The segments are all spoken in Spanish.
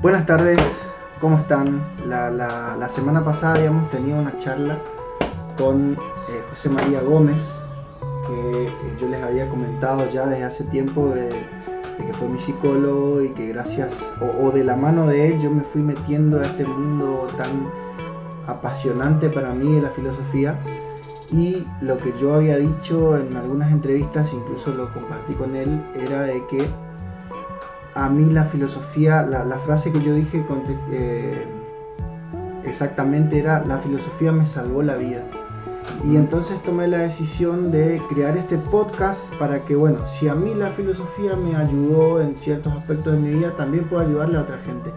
Buenas tardes, ¿cómo están? La, semana pasada habíamos tenido una charla con eh, José María Gómez, que eh, yo les había comentado ya desde hace tiempo de, que fue mi psicólogo y que gracias o, de la mano de él yo me fui metiendo a este mundo tan apasionante para mí de la filosofía y lo que yo había dicho en algunas entrevistas, incluso lo compartí con él, era de que a mí la filosofía, la, frase que yo dije eh, exactamente era, la filosofía me salvó la vida. Y entonces tomé la decisión de crear este podcast para que, bueno, si a mí la filosofía me ayudó en ciertos aspectos de mi vida, también puedo ayudarle a otra gente.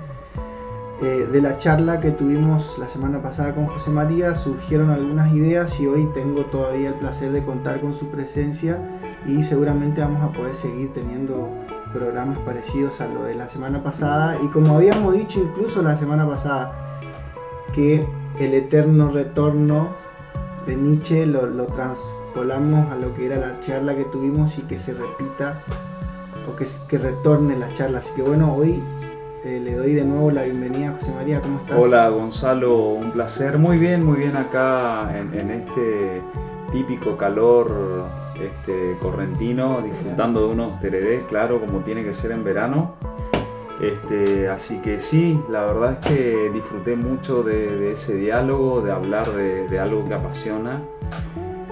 Eh, de la charla que tuvimos la semana pasada con José María surgieron algunas ideas y hoy tengo todavía el placer de contar con su presencia y seguramente vamos a poder seguir teniendo programas parecidos a lo de la semana pasada y como habíamos dicho incluso la semana pasada que el eterno retorno de Nietzsche lo, lo transpolamos a lo que era la charla que tuvimos y que se repita o que, que retorne la charla así que bueno hoy eh, le doy de nuevo la bienvenida a José María, ¿cómo estás? Hola Gonzalo, un placer. Muy bien, muy bien acá en, este típico calor este, correntino, disfrutando de unos teredés, claro, como tiene que ser en verano. Este, así que sí, la verdad es que disfruté mucho de, ese diálogo, de hablar de, algo que apasiona.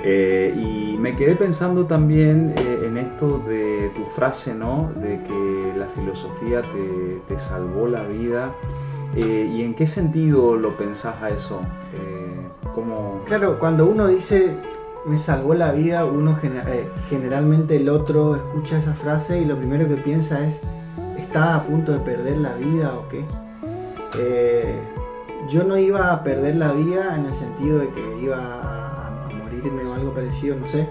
Eh, y me quedé pensando también eh, en esto de tu frase, ¿no? De que la filosofía te, salvó la vida. Eh, ¿Y en qué sentido lo pensás a eso? ¿cómo... Claro, cuando uno dice me salvó la vida, uno generalmente el otro escucha esa frase y lo primero que piensa es, ¿está a punto de perder la vida o qué? yo no iba a perder la vida en el sentido de que iba a o algo parecido, no sé.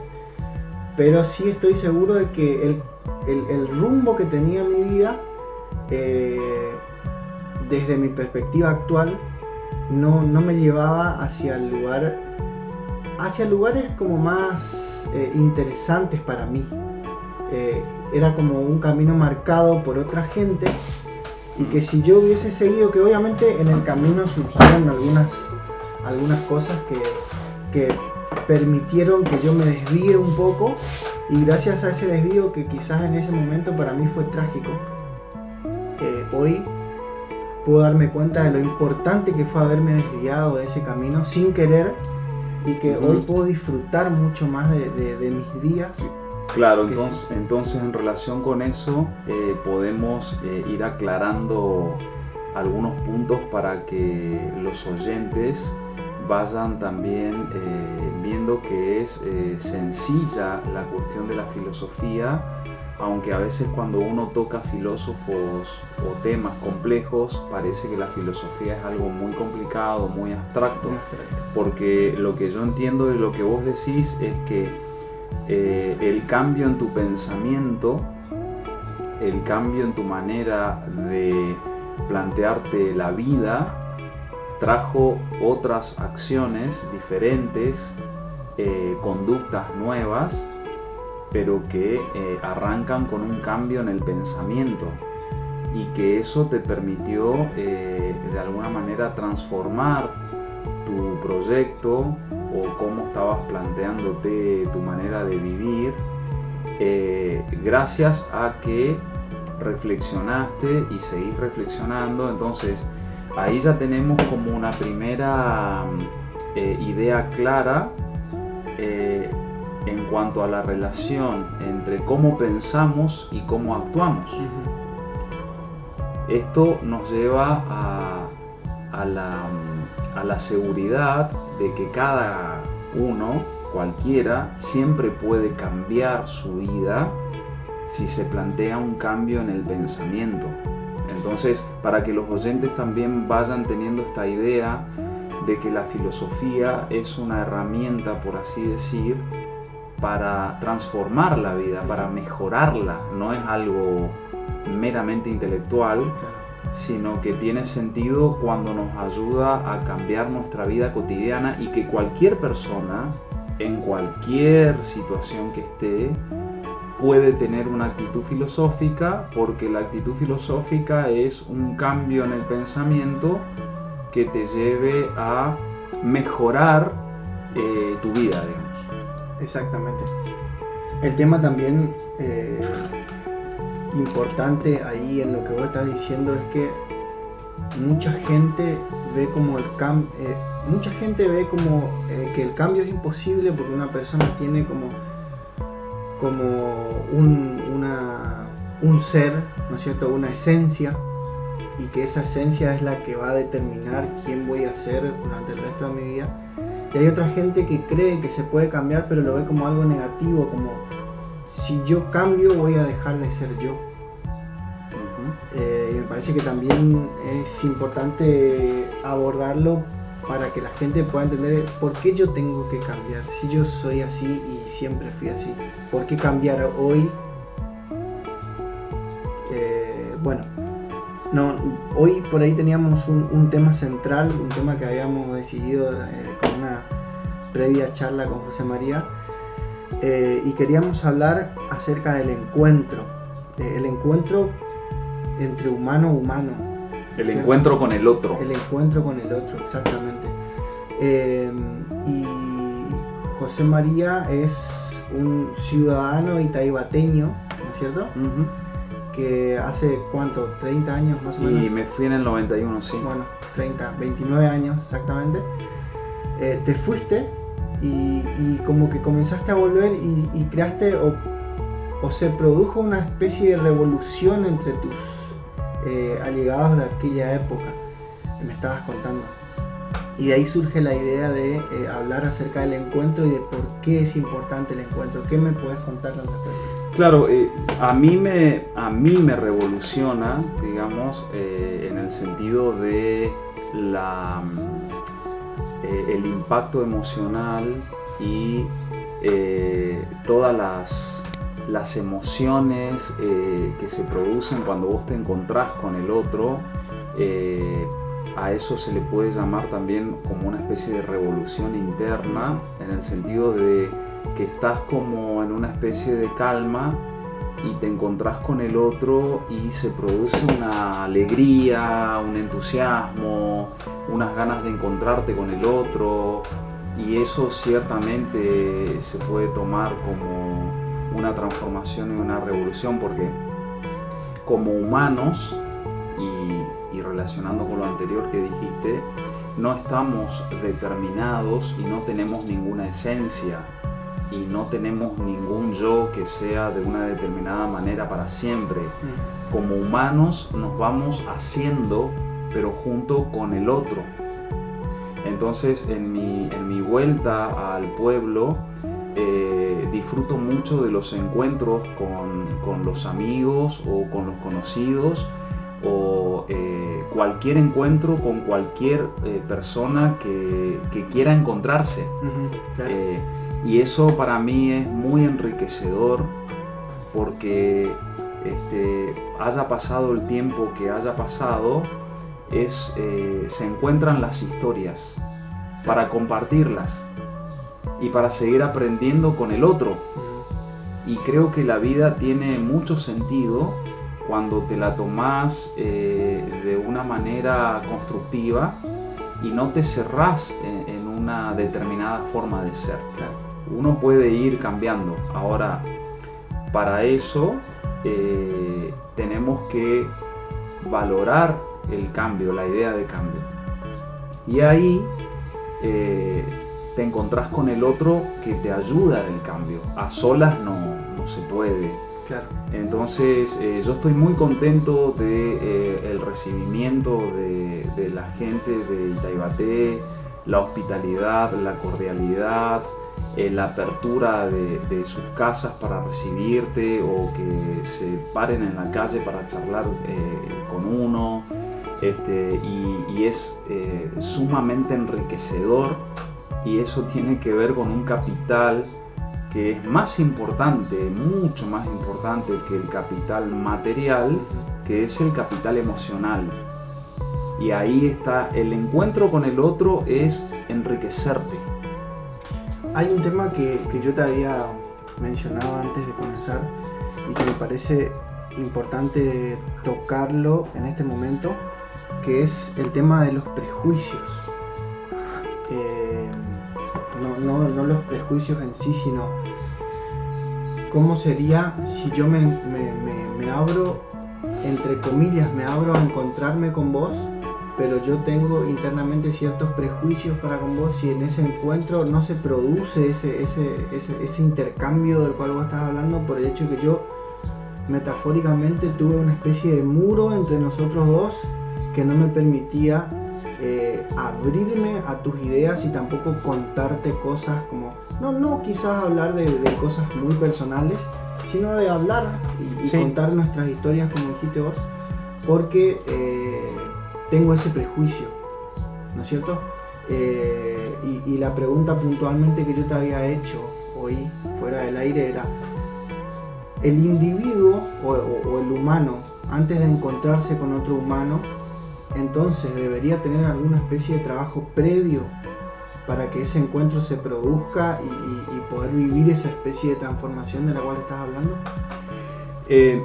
Pero sí estoy seguro de que el, rumbo que tenía mi vida, eh, desde mi perspectiva actual, no, me llevaba hacia el lugar, hacia lugares como más eh, interesantes para mí. Eh, era como un camino marcado por otra gente y que si yo hubiese seguido, que obviamente en el camino surgieron algunas, algunas cosas que, que permitieron que yo me desvíe un poco y gracias a ese desvío que quizás en ese momento para mí fue trágico, eh, hoy puedo darme cuenta de lo importante que fue haberme desviado de ese camino sin querer y que hoy puedo disfrutar mucho más de, mis días. Claro, entonces, entonces en relación con eso eh, podemos eh, ir aclarando algunos puntos para que los oyentes vayan también eh, viendo que es sencilla la cuestión de la filosofía, aunque a veces cuando uno toca filósofos o temas complejos parece que la filosofía es algo muy complicado, muy abstracto, porque lo que yo entiendo de lo que vos decís es que eh, el cambio en tu pensamiento, el cambio en tu manera de plantearte la vida, trajo otras acciones diferentes, eh, conductas nuevas, pero que eh, arrancan con un cambio en el pensamiento y que eso te permitió eh, de alguna manera transformar tu proyecto o cómo estabas planteándote tu manera de vivir gracias a que reflexionaste y seguís reflexionando. Entonces ahí ya tenemos como una primera eh, idea clara eh, en cuanto a la relación entre cómo pensamos y cómo actuamos. Esto nos lleva a, la, a la seguridad de que cada uno, cualquiera, siempre puede cambiar su vida si se plantea un cambio en el pensamiento. Entonces, para que los oyentes también vayan teniendo esta idea de que la filosofía es una herramienta, por así decir, para transformar la vida, para mejorarla, no es algo meramente intelectual, sino que tiene sentido cuando nos ayuda a cambiar nuestra vida cotidiana y que cualquier persona, en cualquier situación que esté, puede tener una actitud filosófica porque la actitud filosófica es un cambio en el pensamiento que te lleve a mejorar eh, tu vida, digamos. Exactamente. El tema también eh, importante ahí en lo que vos estás diciendo es que mucha gente ve como el cambio, eh, mucha gente ve como que el cambio es imposible porque una persona tiene como como un, un ser, ¿no es cierto? Una esencia y que esa esencia es la que va a determinar quién voy a ser durante el resto de mi vida. Y hay otra gente que cree que se puede cambiar pero lo ve como algo negativo, como si yo cambio voy a dejar de ser yo. Eh, y me parece que también es importante abordarlo para que la gente pueda entender por qué yo tengo que cambiar. Si yo soy así y siempre fui así, ¿por qué cambiar hoy? Eh, bueno, no, hoy por ahí teníamos un, tema central, un tema que habíamos decidido eh, con una previa charla con José María, eh, y queríamos hablar acerca del encuentro, el encuentro entre humano humano. El encuentro con el otro. El encuentro con el otro, exactamente. y José María es un ciudadano itaibateño, ¿no es cierto? Que hace cuánto, 30 años más o menos. Y me fui en el 91, sí. Bueno, 30, 29 años exactamente. Eh, te fuiste y, como que comenzaste a volver y, creaste o, se produjo una especie de revolución entre tus eh, allegados de aquella época que me estabas contando. Y de ahí surge la idea de eh, hablar acerca del encuentro y de por qué es importante el encuentro. ¿Qué me puedes contar al respecto? Claro, eh, a, mí me, a mí me revoluciona, digamos, eh, en el sentido de la, el impacto emocional y todas las, las emociones que se producen cuando vos te encontrás con el otro a eso se le puede llamar también como una especie de revolución interna, en el sentido de que estás como en una especie de calma y te encontrás con el otro y se produce una alegría, un entusiasmo, unas ganas de encontrarte con el otro y eso ciertamente se puede tomar como una transformación y una revolución porque como humanos relacionando con lo anterior que dijiste, no estamos determinados y no tenemos ninguna esencia y no tenemos ningún yo que sea de una determinada manera para siempre. Mm. Como humanos nos vamos haciendo, pero junto con el otro. Entonces en mi, en mi vuelta al pueblo eh, disfruto mucho de los encuentros con, con los amigos o con los conocidos o eh, cualquier encuentro con cualquier eh, persona que, quiera encontrarse. Eh, y eso para mí es muy enriquecedor porque este, haya pasado el tiempo que haya pasado, es, se encuentran las historias para compartirlas y para seguir aprendiendo con el otro. Y creo que la vida tiene mucho sentido cuando te la tomas eh, de una manera constructiva y no te cerrás en, una determinada forma de ser. Uno puede ir cambiando. Ahora, para eso eh, tenemos que valorar el cambio, la idea de cambio. Y ahí eh, te encontrás con el otro que te ayuda en el cambio. A solas no, no se puede. Entonces eh, yo estoy muy contento del de, eh, recibimiento de, la gente de Itaibaté, la hospitalidad, la cordialidad, eh, la apertura de, sus casas para recibirte o que se paren en la calle para charlar con uno. Este, y es sumamente enriquecedor y eso tiene que ver con un capital que es más importante, mucho más importante que el capital material, que es el capital emocional. Y ahí está, el encuentro con el otro es enriquecerte. Hay un tema que, yo te había mencionado antes de comenzar, y que me parece importante tocarlo en este momento, que es el tema de los prejuicios. Eh, no, los prejuicios en sí, sino cómo sería si yo me, me abro, entre comillas, me abro a encontrarme con vos pero yo tengo internamente ciertos prejuicios para con vos y en ese encuentro no se produce ese, ese, ese, intercambio del cual vos estás hablando por el hecho que yo metafóricamente tuve una especie de muro entre nosotros dos que no me permitía eh, abrirme a tus ideas y tampoco contarte cosas como, no, no quizás hablar de, cosas muy personales, sino de hablar y, contar nuestras historias como dijiste vos, porque... Eh, tengo ese prejuicio, ¿no es cierto? Eh, y, la pregunta puntualmente que yo te había hecho hoy fuera del aire era, el individuo o, el humano, antes de encontrarse con otro humano, entonces debería tener alguna especie de trabajo previo para que ese encuentro se produzca y, poder vivir esa especie de transformación de la cual estás hablando? Eh,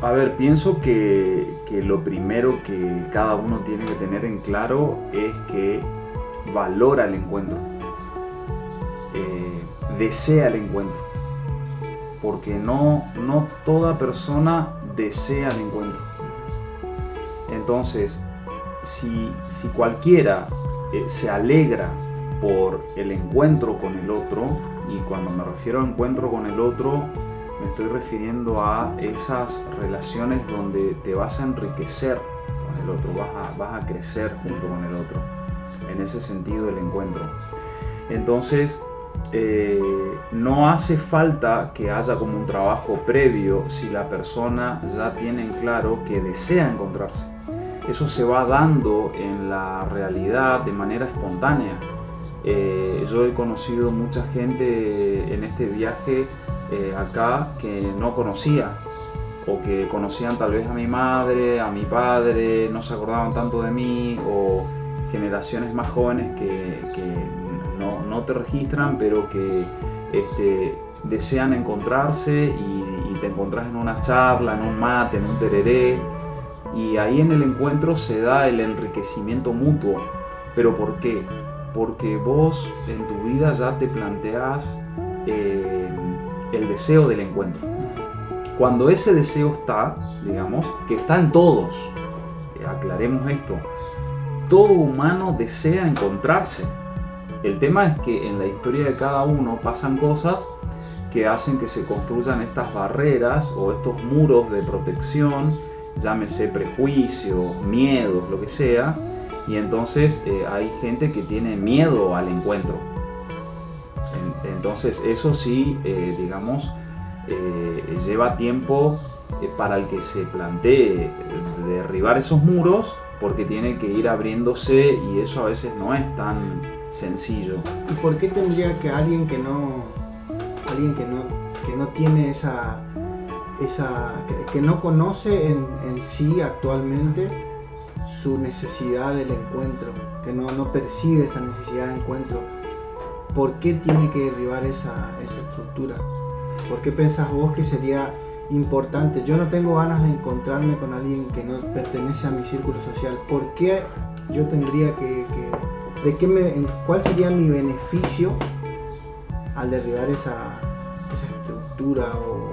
a ver, pienso que, lo primero que cada uno tiene que tener en claro es que valora el encuentro, eh, desea el encuentro, porque no, no toda persona desea el encuentro. Entonces, si, cualquiera eh, se alegra por el encuentro con el otro, y cuando me refiero a encuentro con el otro, me estoy refiriendo a esas relaciones donde te vas a enriquecer con el otro, vas a, vas a crecer junto con el otro. En ese sentido el encuentro. Entonces, eh, no hace falta que haya como un trabajo previo si la persona ya tiene en claro que desea encontrarse. Eso se va dando en la realidad de manera espontánea. Eh, yo he conocido mucha gente en este viaje eh, acá que no conocía o que conocían tal vez a mi madre, a mi padre, no se acordaban tanto de mí o generaciones más jóvenes que, no, te registran pero que este, desean encontrarse y, te encontrás en una charla, en un mate, en un tereré y ahí en el encuentro se da el enriquecimiento mutuo. ¿Pero por qué? Porque vos en tu vida ya te planteás eh, el deseo del encuentro. Cuando ese deseo está, digamos, que está en todos, eh, aclaremos esto, todo humano desea encontrarse. El tema es que en la historia de cada uno pasan cosas que hacen que se construyan estas barreras o estos muros de protección, llámese prejuicios, miedos, lo que sea, y entonces eh, hay gente que tiene miedo al encuentro. Entonces eso sí, eh, digamos, eh, lleva tiempo para el que se plantee derribar esos muros porque tiene que ir abriéndose y eso a veces no es tan sencillo. ¿Y por qué tendría que alguien que no, alguien que no, que no tiene esa, esa que, no conoce en, sí actualmente su necesidad del encuentro, que no, no percibe esa necesidad de encuentro, ¿por qué tiene que derribar esa, estructura? ¿Por qué pensás vos que sería importante? Yo no tengo ganas de encontrarme con alguien que no pertenece a mi círculo social. ¿Por qué yo tendría que... de qué me, ¿Cuál sería mi beneficio al derribar esa, estructura o,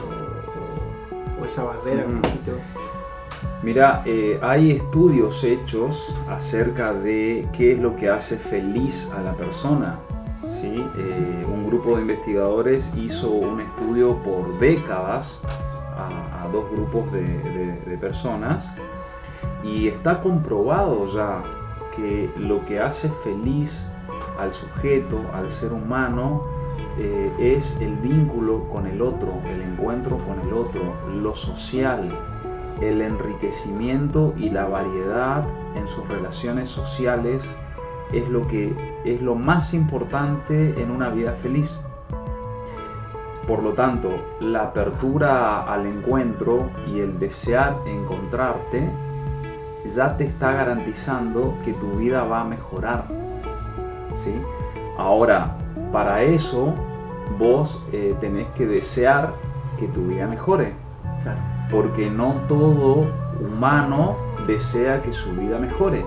esa barrera? Mira, eh, hay estudios hechos acerca de qué es lo que hace feliz a la persona eh, un grupo de investigadores hizo un estudio por décadas a, dos grupos de, personas y está comprobado ya que lo que hace feliz al sujeto, al ser humano, eh, es el vínculo con el otro, el encuentro con el otro, lo social, el enriquecimiento y la variedad en sus relaciones sociales es lo que es lo más importante en una vida feliz. Por lo tanto, la apertura al encuentro y el desear encontrarte ya te está garantizando que tu vida va a mejorar. ¿sí? Ahora, para eso vos eh, tenés que desear que tu vida mejore. Porque no todo humano desea que su vida mejore.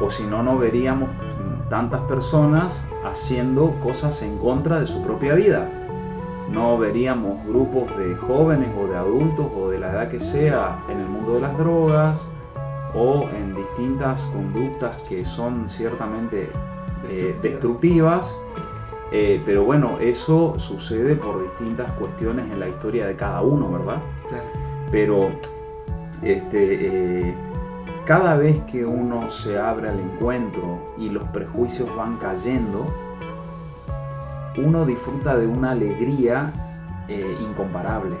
O si no, no veríamos tantas personas haciendo cosas en contra de su propia vida. No veríamos grupos de jóvenes o de adultos o de la edad que sea en el mundo de las drogas o en distintas conductas que son ciertamente eh, destructivas. Eh, pero bueno, eso sucede por distintas cuestiones en la historia de cada uno, ¿verdad? Pero este, eh, cada vez que uno se abre al encuentro y los prejuicios van cayendo, uno disfruta de una alegría eh, incomparable.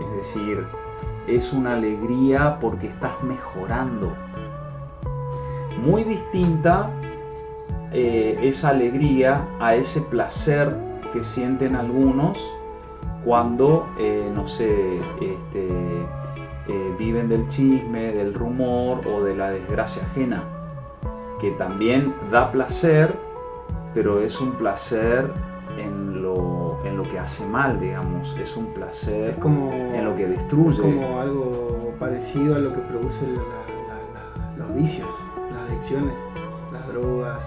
Es decir, es una alegría porque estás mejorando. Muy distinta eh, esa alegría a ese placer que sienten algunos cuando, no sé, este, eh, viven del chisme, del rumor o de la desgracia ajena, que también da placer, pero es un placer en lo, en lo que hace mal, digamos, es un placer como, en lo que destruye. como algo parecido a lo que producen los vicios, las adicciones, las drogas,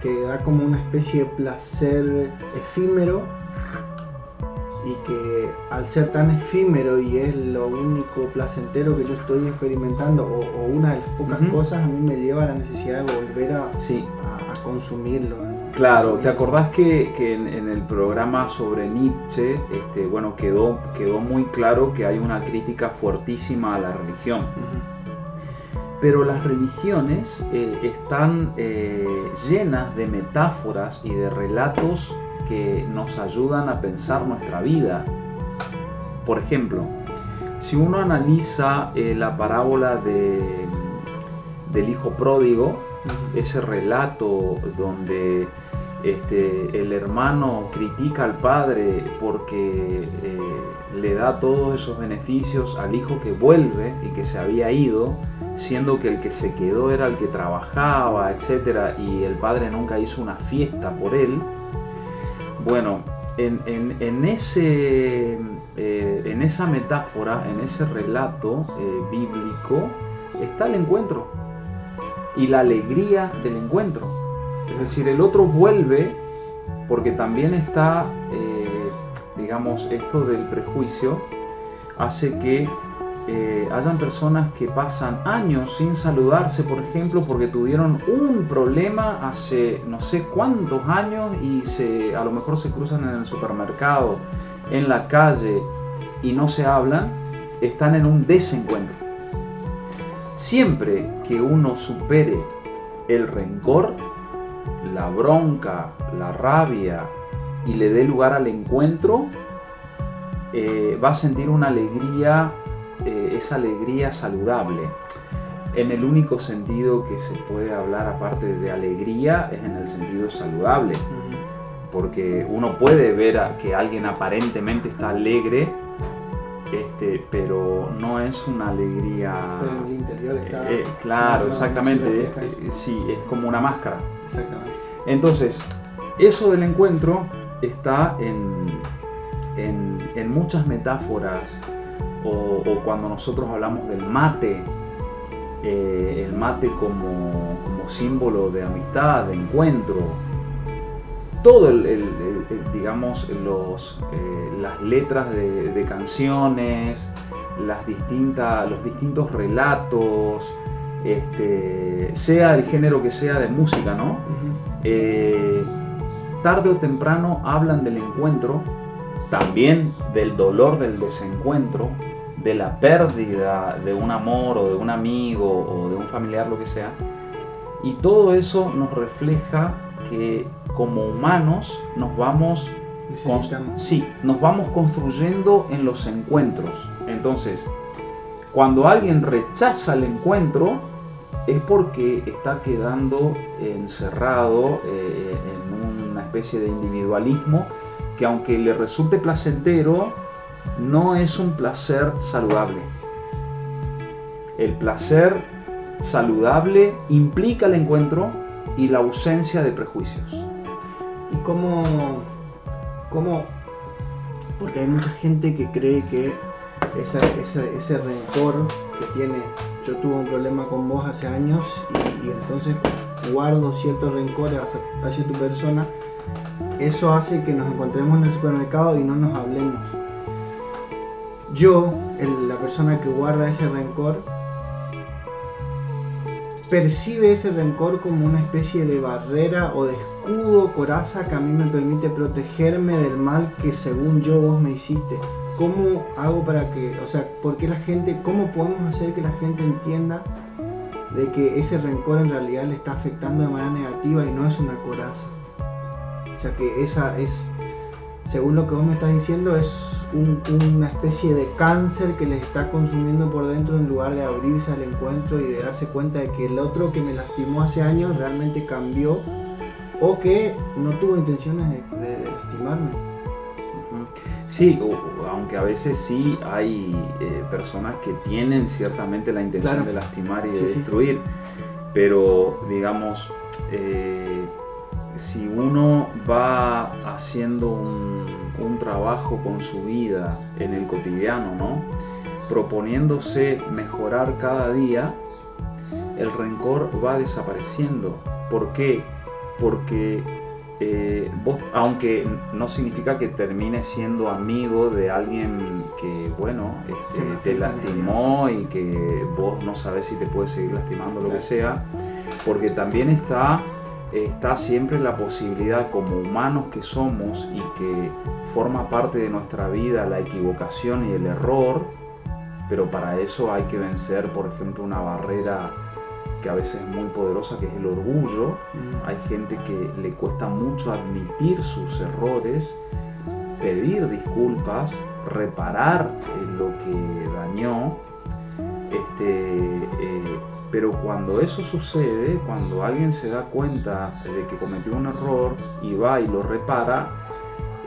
que da como una especie de placer efímero y que al ser tan efímero y es lo único placentero que yo estoy experimentando o, una de las pocas cosas a mí me lleva a la necesidad de volver a, a, consumirlo. Claro, ¿te acordás que, que en, el programa sobre Nietzsche, este, bueno, quedó, quedó muy claro que hay una crítica fuertísima a la religión? Pero las religiones eh, están eh, llenas de metáforas y de relatos que nos ayudan a pensar nuestra vida. Por ejemplo, si uno analiza eh, la parábola de, del hijo pródigo, ese relato donde este, el hermano critica al padre porque eh, le da todos esos beneficios al hijo que vuelve y que se había ido, siendo que el que se quedó era el que trabajaba, etc. Y el padre nunca hizo una fiesta por él. Bueno, en, ese, eh, en esa metáfora, en ese relato eh, bíblico, está el encuentro y la alegría del encuentro. Es decir, el otro vuelve porque también está, eh, digamos, esto del prejuicio hace que eh, hayan personas que pasan años sin saludarse, por ejemplo, porque tuvieron un problema hace no sé cuántos años y se, a lo mejor se cruzan en el supermercado, en la calle y no se hablan, están en un desencuentro. Siempre que uno supere el rencor, la bronca, la rabia y le dé lugar al encuentro, eh, va a sentir una alegría eh, esa alegría saludable. En el único sentido que se puede hablar aparte de alegría es en el sentido saludable. Porque uno puede ver a que alguien aparentemente está alegre, este, pero no es una alegría. Pero el interior está. Eh, claro, exactamente. sí, es como una máscara. Exactamente. Entonces, eso del encuentro está en, en, en muchas metáforas o, cuando nosotros hablamos del mate, eh, el mate como, símbolo de amistad, de encuentro, todo el, digamos los, eh, las letras de, canciones, las los distintos relatos, este, sea el género que sea de música, ¿no? Eh, tarde o temprano hablan del encuentro, también del dolor del desencuentro, de la pérdida de un amor o de un amigo o de un familiar, lo que sea. Y todo eso nos refleja que como humanos nos vamos, sí, nos vamos construyendo en los encuentros. Entonces, cuando alguien rechaza el encuentro, es porque está quedando encerrado eh, en una especie de individualismo que aunque le resulte placentero, no es un placer saludable. El placer saludable implica el encuentro y la ausencia de prejuicios. ¿Y cómo, cómo? Porque hay mucha gente que cree que ese rencor que tiene, yo tuve un problema con vos hace años y, entonces guardo ciertos rencores hacia, tu persona, eso hace que nos encontremos en el supermercado y no nos hablemos. Yo, la persona que guarda ese rencor, percibe ese rencor como una especie de barrera o de escudo, coraza que a mí me permite protegerme del mal que según yo vos me hiciste. ¿Cómo hago para que, o sea, por la gente, cómo podemos hacer que la gente entienda de que ese rencor en realidad le está afectando de manera negativa y no es una coraza? O sea, que esa es, según lo que vos me estás diciendo, es una especie de cáncer que les está consumiendo por dentro en lugar de abrirse al encuentro y de darse cuenta de que el otro que me lastimó hace años realmente cambió o que no tuvo intenciones de, lastimarme. Sí, aunque a veces sí hay eh, personas que tienen ciertamente la intención de lastimar y de destruir, pero digamos, eh, si uno va haciendo un, trabajo con su vida en el cotidiano, ¿no? proponiéndose mejorar cada día, el rencor va desapareciendo. ¿Por qué? Porque eh, vos, aunque no significa que termines siendo amigo de alguien que, bueno, este, te lastimó y que vos no sabes si te puede seguir lastimando, lo que sea, porque también está está siempre la posibilidad como humanos que somos y que forma parte de nuestra vida la equivocación y el error, pero para eso hay que vencer, por ejemplo, una barrera que a veces es muy poderosa, que es el orgullo. Mm. Hay gente que le cuesta mucho admitir sus errores, pedir disculpas, reparar lo que dañó. Este, eh, pero cuando eso sucede, cuando alguien se da cuenta de que cometió un error y va y lo repara,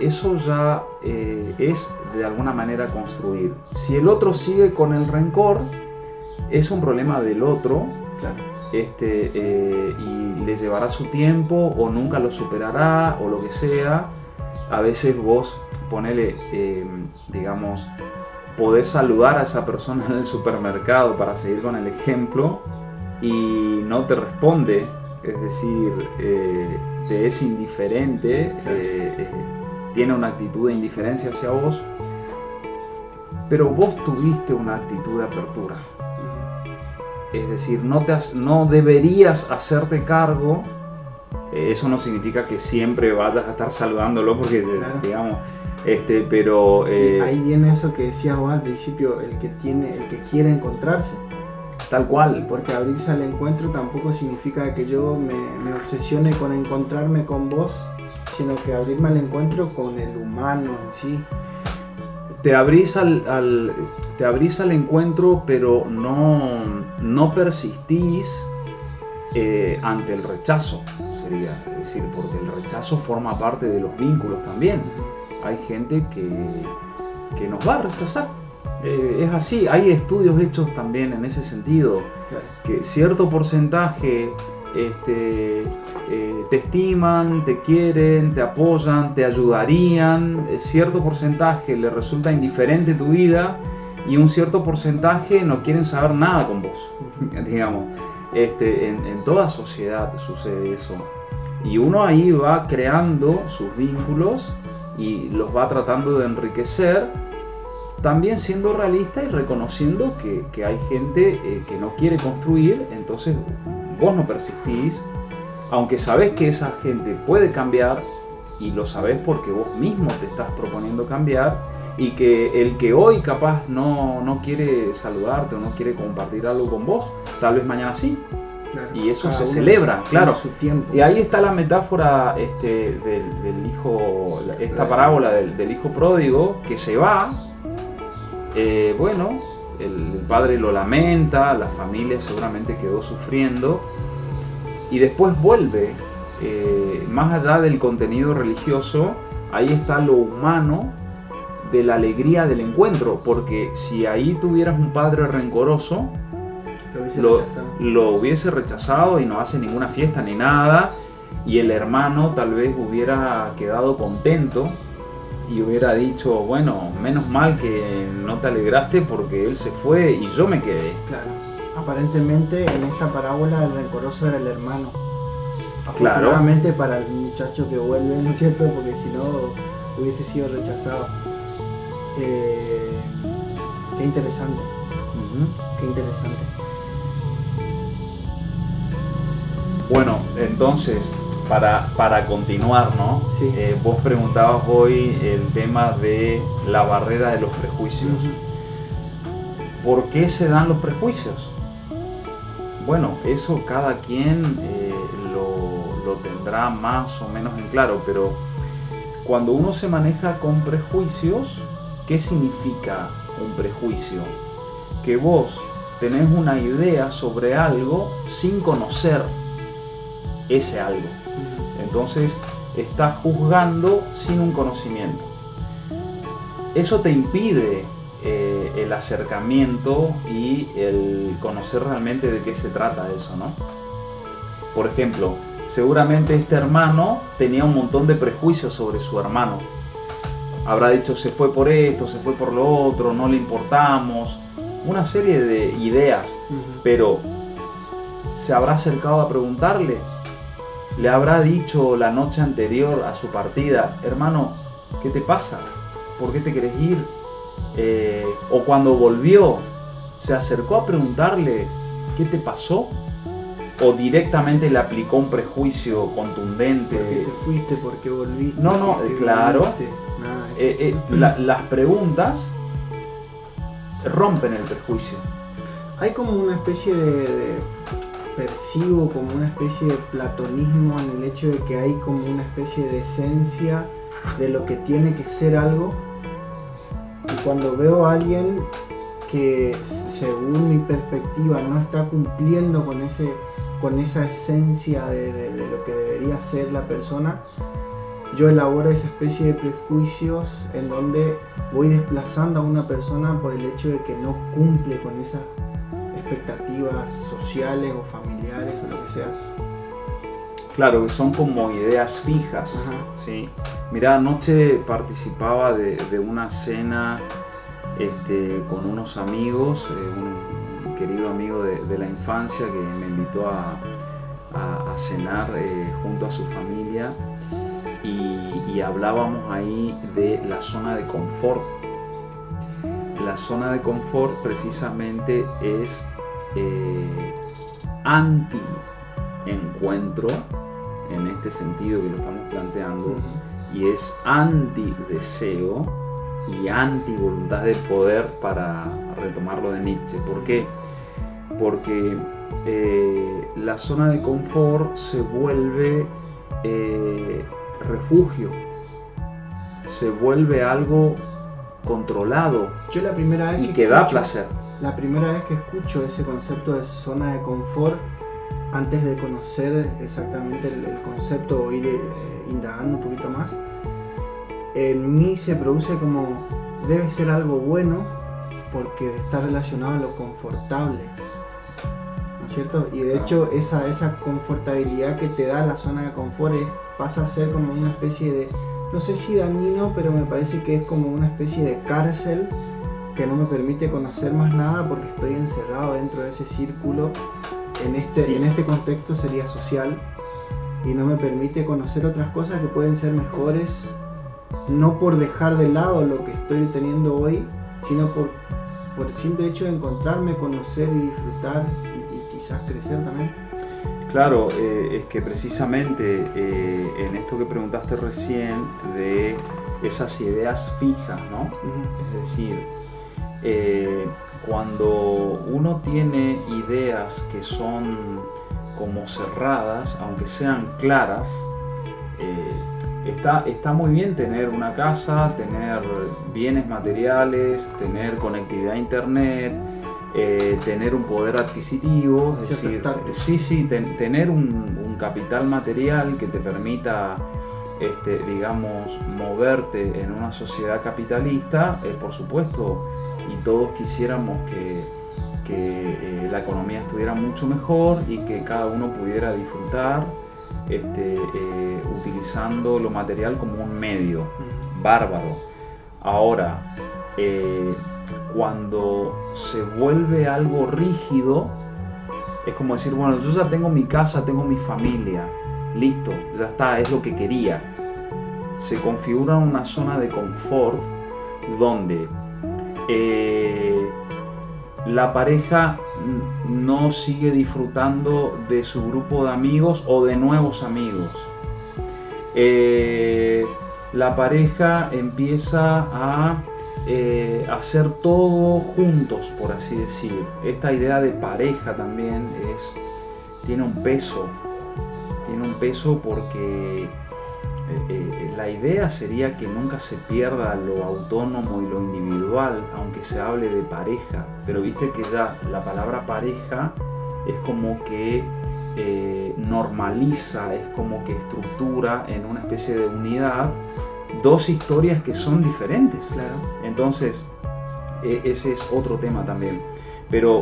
eso ya eh, es de alguna manera construir. Si el otro sigue con el rencor, es un problema del otro. Este, eh, y le llevará su tiempo o nunca lo superará o lo que sea. A veces vos ponele, eh, digamos, podés saludar a esa persona en el supermercado para seguir con el ejemplo y no te responde, es decir, eh, te es indiferente, tiene una actitud de indiferencia hacia vos, pero vos tuviste una actitud de apertura. Es decir, no, te no deberías hacerte cargo, eso no significa que siempre vayas a estar saludándolo porque, digamos, este, pero... ahí viene eso que decías vos al principio, el que, tiene, el que quiere encontrarse Tal cual. Porque abrirse al encuentro tampoco significa que yo me, obsesione con encontrarme con vos, sino que abrirme al encuentro con el humano en sí. Te abrís al, te abrís al encuentro, pero no, no persistís eh, ante el rechazo, sería decir, porque el rechazo forma parte de los vínculos también. Hay gente que, que nos va a rechazar eh, es así, hay estudios hechos también en ese sentido, que cierto porcentaje este, eh, te estiman, te quieren, te apoyan, te ayudarían, eh, cierto porcentaje le resulta indiferente tu vida y un cierto porcentaje no quieren saber nada con vos, digamos. Este, en, toda sociedad sucede eso. Y uno ahí va creando sus vínculos y los va tratando de enriquecer también siendo realista y reconociendo que, hay gente eh, que no quiere construir, entonces vos no persistís, aunque sabés que esa gente puede cambiar y lo sabés porque vos mismo te estás proponiendo cambiar y que el que hoy capaz no, no quiere saludarte o no quiere compartir algo con vos, tal vez mañana sí. y eso se celebra, claro. Su tiempo. Y ahí está la metáfora este, del, hijo, esta parábola del, del hijo pródigo que se va eh, bueno, el padre lo lamenta, la familia seguramente quedó sufriendo y después vuelve. Eh, más allá del contenido religioso, ahí está lo humano de la alegría del encuentro, porque si ahí tuvieras un padre rencoroso, lo hubiese, rechazado y no hace ninguna fiesta ni nada, y el hermano tal vez hubiera quedado contento y hubiera dicho, bueno, menos mal que no te alegraste porque él se fue y yo me quedé. Claro. Aparentemente en esta parábola el rencoroso era el hermano. Claro. Afortunadamente para el muchacho que vuelve, ¿no es cierto? Porque si no hubiese sido rechazado. Eh, qué interesante, qué interesante. Bueno, entonces, para, para continuar, ¿no? Sí. Eh, vos preguntabas hoy el tema de la barrera de los prejuicios. ¿Por qué se dan los prejuicios? Bueno, eso cada quien eh, lo, lo tendrá más o menos en claro, pero cuando uno se maneja con prejuicios, ¿qué significa un prejuicio? Que vos tenés una idea sobre algo sin conocer ese algo. Entonces estás juzgando sin un conocimiento. Eso te impide eh, el acercamiento y el conocer realmente de qué se trata eso, ¿no? Por ejemplo, seguramente este hermano tenía un montón de prejuicios sobre su hermano. Habrá dicho se fue por esto, se fue por lo otro, no le importamos, una serie de ideas, pero se habrá acercado a preguntarle, le habrá dicho la noche anterior a su partida, hermano, ¿qué te pasa? ¿Por qué te querés ir? Eh, o cuando volvió, se acercó a preguntarle, ¿qué te pasó? O directamente le aplicó un prejuicio contundente. ¿Por qué te fuiste? ¿Por qué volviste? No, no, ¿Por qué claro. Nada. Eh, eh, la- las preguntas rompen el prejuicio. Hay como una especie de, de- percibo como una especie de platonismo en el hecho de que hay como una especie de esencia de lo que tiene que ser algo. Y cuando veo a alguien que según mi perspectiva no está cumpliendo con ese con esa esencia de, lo que debería ser la persona, yo elaboro esa especie de prejuicios en donde voy desplazando a una persona por el hecho de que no cumple con esas expectativas sociales o familiares o lo que sea. Claro, que son como ideas fijas. Ajá. ¿sí? Mira, anoche participaba de, de una cena este, con unos amigos, eh, un, querido amigo de, de la infancia que me invitó a, a- a cenar eh, junto a su familia y, y hablábamos ahí de la zona de confort. La zona de confort precisamente es eh, anti-encuentro, en este sentido que lo estamos planteando, y es anti-deseo y anti-voluntad de poder para retomarlo de Nietzsche. ¿Por qué? Porque eh, la zona de confort se vuelve eh, refugio, se vuelve algo controlado Yo la primera vez y que que da placer. La primera vez que escucho ese concepto de zona de confort, antes de conocer exactamente el, el concepto o ir eh, indagando un poquito más, en mí se produce como debe ser algo bueno porque está relacionado a lo confortable. ¿No es cierto? Y de hecho esa, esa confortabilidad que te da la zona de confort es- pasa a ser como una especie de, no sé si dañino, pero me parece que es como una especie de cárcel que no me permite conocer más nada porque estoy encerrado dentro de ese círculo. En este, Sí. en este contexto sería social y no me permite conocer otras cosas que pueden ser mejores, no por dejar de lado lo que estoy teniendo hoy, sino por, por el simple hecho de encontrarme, conocer y disfrutar y, y quizás crecer también. Claro, eh, es que precisamente eh, en esto que preguntaste recién de esas ideas fijas, ¿no? Es decir, eh, cuando uno tiene ideas que son como cerradas, aunque sean claras, eh, está, está muy bien tener una casa, tener bienes materiales, tener conectividad a internet, eh, tener un poder adquisitivo, es decir, sí, sí, ten- tener un, un capital material que te permita este, digamos, moverte en una sociedad capitalista, eh, por supuesto, y todos quisiéramos que, que, eh, la economía estuviera mucho mejor y que cada uno pudiera disfrutar este, eh, utilizando lo material como un medio. Bárbaro. Ahora, eh, cuando se vuelve algo rígido, es como decir, bueno, yo ya tengo mi casa, tengo mi familia, listo, ya está, es lo que quería. Se configura una zona de confort donde eh, la pareja no sigue disfrutando de su grupo de amigos o de nuevos amigos. Eh, la pareja empieza a eh, hacer todo juntos, por así decir. Esta idea de pareja también es, tiene un peso, tiene un peso porque eh, eh, la idea sería que nunca se pierda lo autónomo y lo individual, aunque se hable de pareja. Pero viste que ya la palabra pareja es como que eh, normaliza, es como que estructura en una especie de unidad dos historias que son diferentes. Claro. Entonces, e, ese es otro tema también. Pero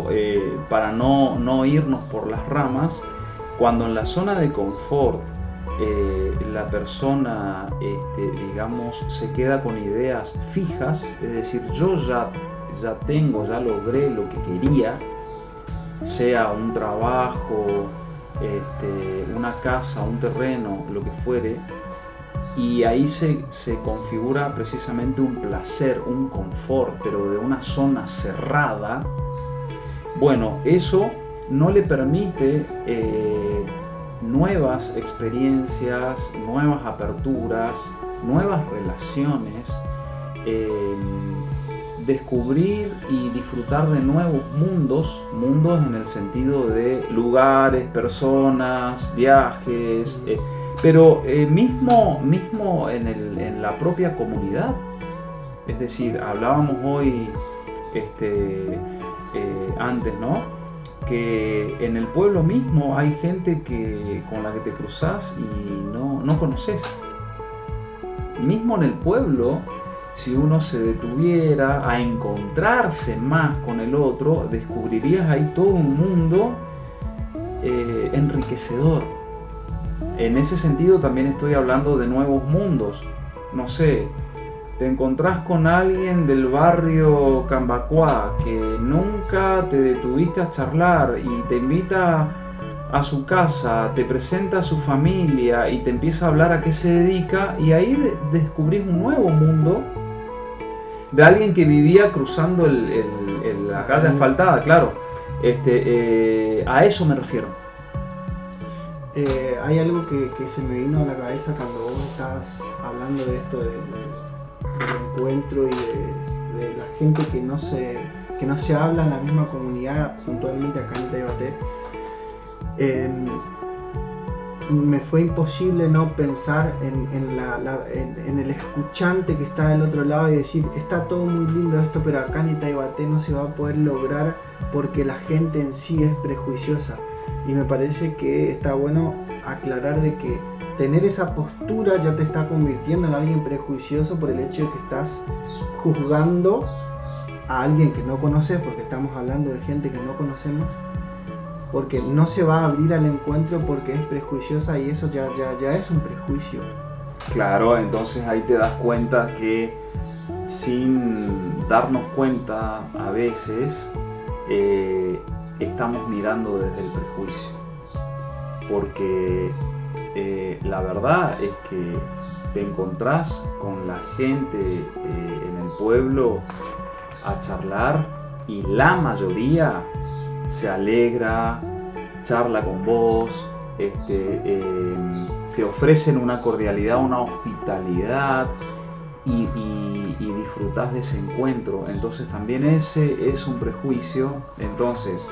para no, no irnos por las ramas, cuando en la zona de confort eh, la persona, este, digamos, se queda con ideas fijas, es decir, yo ya, ya tengo, ya logré lo que quería, sea un trabajo, este, una casa, un terreno, lo que fuere, y ahí se, configura precisamente un placer, un confort, pero de una zona cerrada, bueno, eso no le permite eh, nuevas experiencias, nuevas aperturas, nuevas relaciones, em, descubrir y disfrutar de nuevos mundos, mundos en el sentido de lugares, personas, viajes, eh, pero eh, mismo, mismo en, la propia comunidad. Es decir, hablábamos hoy este, eh, antes, ¿no? Que en el pueblo mismo hay gente que, con la que te cruzas y no, no conoces. Mismo en el pueblo, si uno se detuviera a encontrarse más con el otro, descubrirías ahí todo un mundo eh, enriquecedor. En ese sentido también estoy hablando de nuevos mundos. No sé, te encontrás con alguien del barrio Cambacuá que nunca te detuviste a charlar y te invita a su casa, te presenta a su familia y te empieza a hablar a qué se dedica y ahí descubrís un nuevo mundo de alguien que vivía cruzando la calle asfaltada, claro. Este, eh, a eso me refiero. Eh, hay algo que, se me vino a la cabeza cuando vos estabas hablando de esto de del encuentro y de, la gente que no se que no se habla en la misma comunidad puntualmente acá en Taibaté em, me fue imposible no pensar en, en, el escuchante que está del otro lado y decir, está todo muy lindo esto, pero acá en Taibaté no se va a poder lograr porque la gente en sí es prejuiciosa. Y me parece que está bueno aclarar de que tener esa postura ya te está convirtiendo en alguien prejuicioso por el hecho de que estás juzgando a alguien que no conoces, porque estamos hablando de gente que no conocemos, porque no se va a abrir al encuentro porque es prejuiciosa y eso ya, ya, ya es un prejuicio. Claro, entonces ahí te das cuenta que sin darnos cuenta a veces eh, estamos mirando desde el prejuicio. Porque eh, la verdad es que te encontrás con la gente eh, en el pueblo a charlar y la mayoría se alegra, charla con vos, este, em, te ofrecen una cordialidad, una hospitalidad y, y, disfrutás de ese encuentro. Entonces también ese es un prejuicio. Entonces,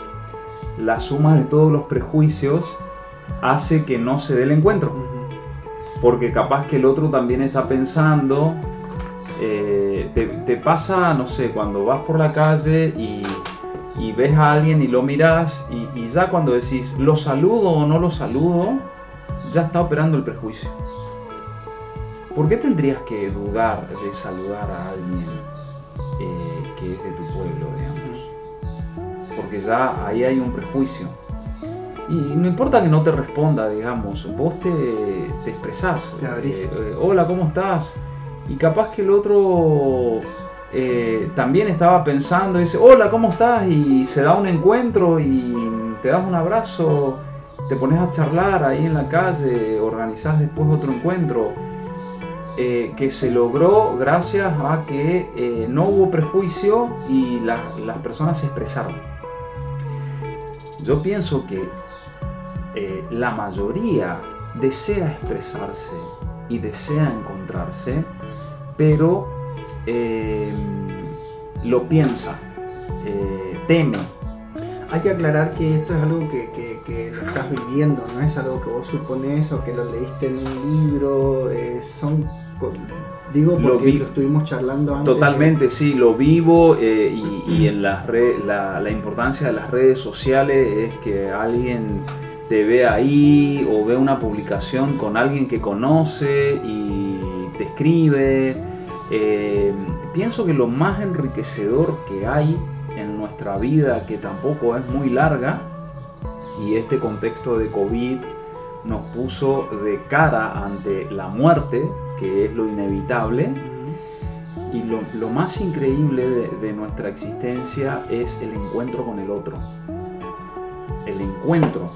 la suma de todos los prejuicios hace que no se dé el encuentro. Porque capaz que el otro también está pensando, eh, te, pasa, no sé, cuando vas por la calle y, ves a alguien y lo miras y, ya cuando decís, lo saludo o no lo saludo, ya está operando el prejuicio. ¿Por qué tendrías que dudar de saludar a alguien eh, que es de tu? Porque ya ahí hay un prejuicio. Y no importa que no te responda, digamos, vos te, te expresás. Te abrís. Eh, hola, ¿cómo estás? y capaz que el otro eh, también estaba pensando, dice, hola, ¿cómo estás? Y se da un encuentro y te das un abrazo, te pones a charlar ahí en la calle, organizás después otro encuentro. Eh, que se logró gracias a que eh, no hubo prejuicio y las personas se expresaron. Yo pienso que la mayoría desea expresarse y desea encontrarse, pero eh, lo piensa, eh, teme. Hay que aclarar que esto es algo que, lo estás viviendo, no es algo que vos supones o que lo leíste en un libro, eh, son Digo porque lo, estuvimos charlando antes. Totalmente, sí, lo vivo y, en las la, la, importancia de las redes sociales es que alguien te ve ahí o ve una publicación con alguien que conoce y te escribe eh, pienso que lo más enriquecedor que hay en nuestra vida, que tampoco es muy larga, y este contexto de COVID nos puso de cara ante la muerte, que es lo inevitable, y lo, más increíble de, nuestra existencia es el encuentro con el otro. El encuentro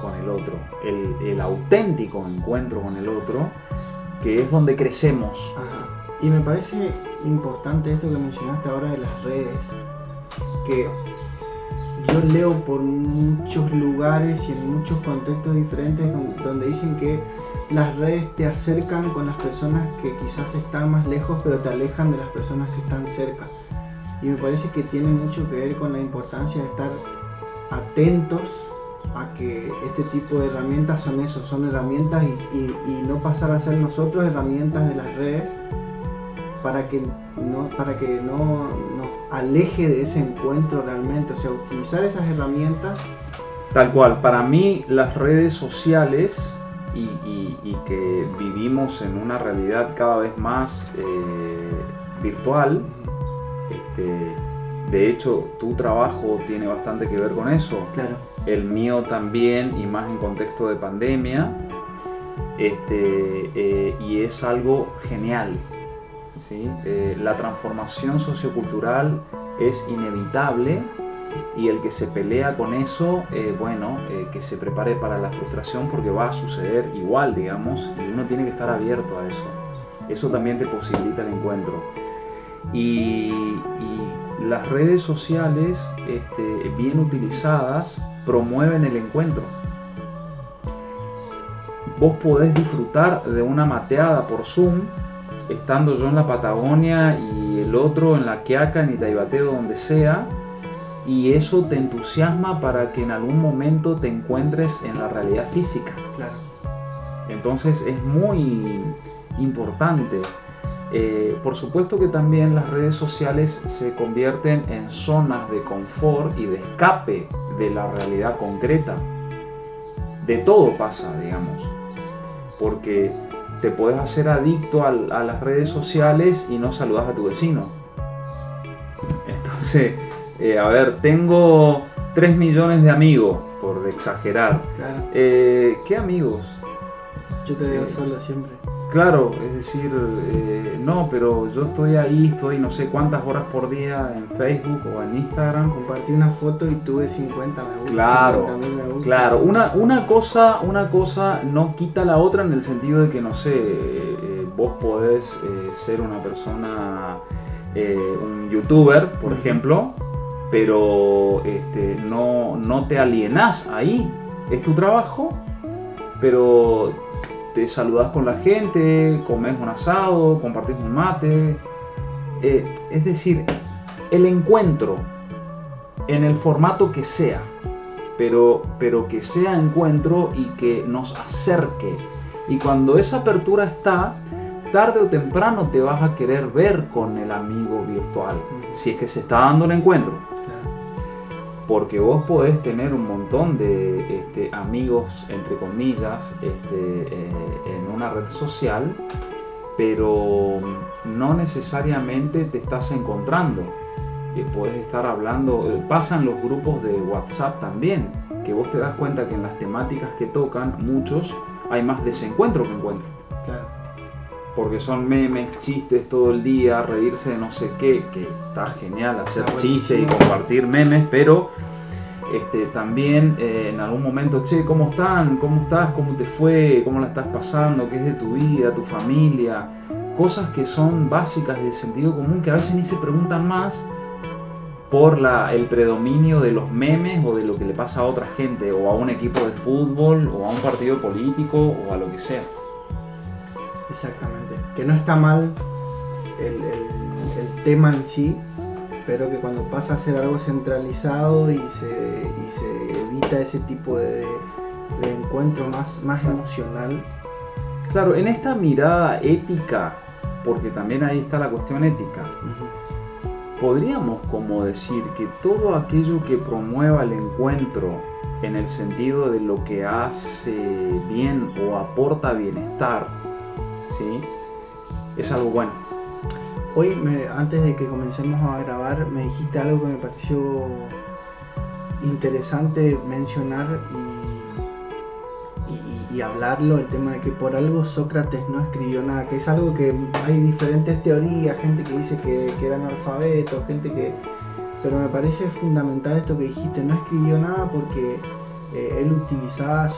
con el otro, el, el auténtico encuentro con el otro, que es donde crecemos. Y me parece importante esto que mencionaste ahora de las redes, que yo leo por muchos lugares y en muchos contextos diferentes donde dicen que las redes te acercan con las personas que quizás están más lejos, pero te alejan de las personas que están cerca. Y me parece que tiene mucho que ver con la importancia de estar atentos a que este tipo de herramientas son eso, son herramientas y, no pasar a ser nosotros herramientas de las redes para que no, para que no nos aleje de ese encuentro realmente, o sea, utilizar esas herramientas. Tal cual, para mí las redes sociales y, que vivimos en una realidad cada vez más eh, virtual, este, de hecho tu trabajo tiene bastante que ver con eso, claro. el mío también y más en contexto de pandemia, este, eh, y es algo genial, eh, la transformación sociocultural es inevitable y el que se pelea con eso, eh, bueno, eh, que se prepare para la frustración porque va a suceder igual, digamos, y uno tiene que estar abierto a eso. Eso también te posibilita el encuentro. Y, las redes sociales, este, bien utilizadas, promueven el encuentro. Vos podés disfrutar de una mateada por Zoom estando yo en la Patagonia y el otro en la Quiaca, en Itaibateo, donde sea, y eso te entusiasma para que en algún momento te encuentres en la realidad física. Claro. Entonces es muy importante. Eh, por supuesto que también las redes sociales se convierten en zonas de confort y de escape de la realidad concreta. De todo pasa, digamos. Porque te puedes hacer adicto a, las redes sociales y no saludas a tu vecino. Entonces, eh, a ver, tengo 3 millones de amigos, por exagerar. Eh, ¿Qué amigos? Yo te veo eh, solo siempre. Claro, es decir, eh, no, pero yo estoy ahí, estoy no sé cuántas horas por día en Facebook o en Instagram. Compartí una foto y tuve 50 me gusta. Claro, claro. Una, una, cosa, una cosa no quita la otra en el sentido de que, no sé, eh, vos podés eh, ser una persona, un youtuber, por ejemplo, pero este, no, no te alienás ahí. Es tu trabajo, pero te saludas con la gente, comes un asado, compartís un mate. Eh, es decir, el encuentro en el formato que sea, pero, pero que sea encuentro y que nos acerque. Y cuando esa apertura está, tarde o temprano te vas a querer ver con el amigo virtual, si es que se está dando el encuentro porque vos podés tener un montón de este, amigos, entre comillas, este, eh, en una red social, pero no necesariamente te estás encontrando. Eh, puedes estar hablando, eh, pasan los grupos de WhatsApp también, que vos te das cuenta que en las temáticas que tocan muchos hay más desencuentro que encuentro. Porque son memes, chistes todo el día, reírse de no sé qué, que está genial hacer chistes y compartir memes, pero este, también eh, en algún momento, che, ¿cómo están? ¿Cómo estás? ¿Cómo te fue? ¿Cómo la estás pasando? ¿Qué es de tu vida, tu familia? Cosas que son básicas de sentido común que a veces ni se preguntan más por la, el predominio de los memes o de lo que le pasa a otra gente, o a un equipo de fútbol, o a un partido político, o a lo que sea. Exactamente. Que no está mal el, el, tema en sí, pero que cuando pasa a ser algo centralizado y se, y se evita ese tipo de, de, encuentro más, más emocional. Claro, en esta mirada ética, porque también ahí está la cuestión ética, podríamos como decir que todo aquello que promueva el encuentro en el sentido de lo que hace bien o aporta bienestar, ¿sí? Es algo bueno. Hoy, antes de que comencemos a grabar, me dijiste algo que me pareció interesante mencionar y, y, hablarlo, el tema de que por algo Sócrates no escribió nada, que es algo que hay diferentes teorías, gente que dice que, que era analfabeto, gente que... Pero me parece fundamental esto que dijiste, no escribió nada porque eh, él utilizaba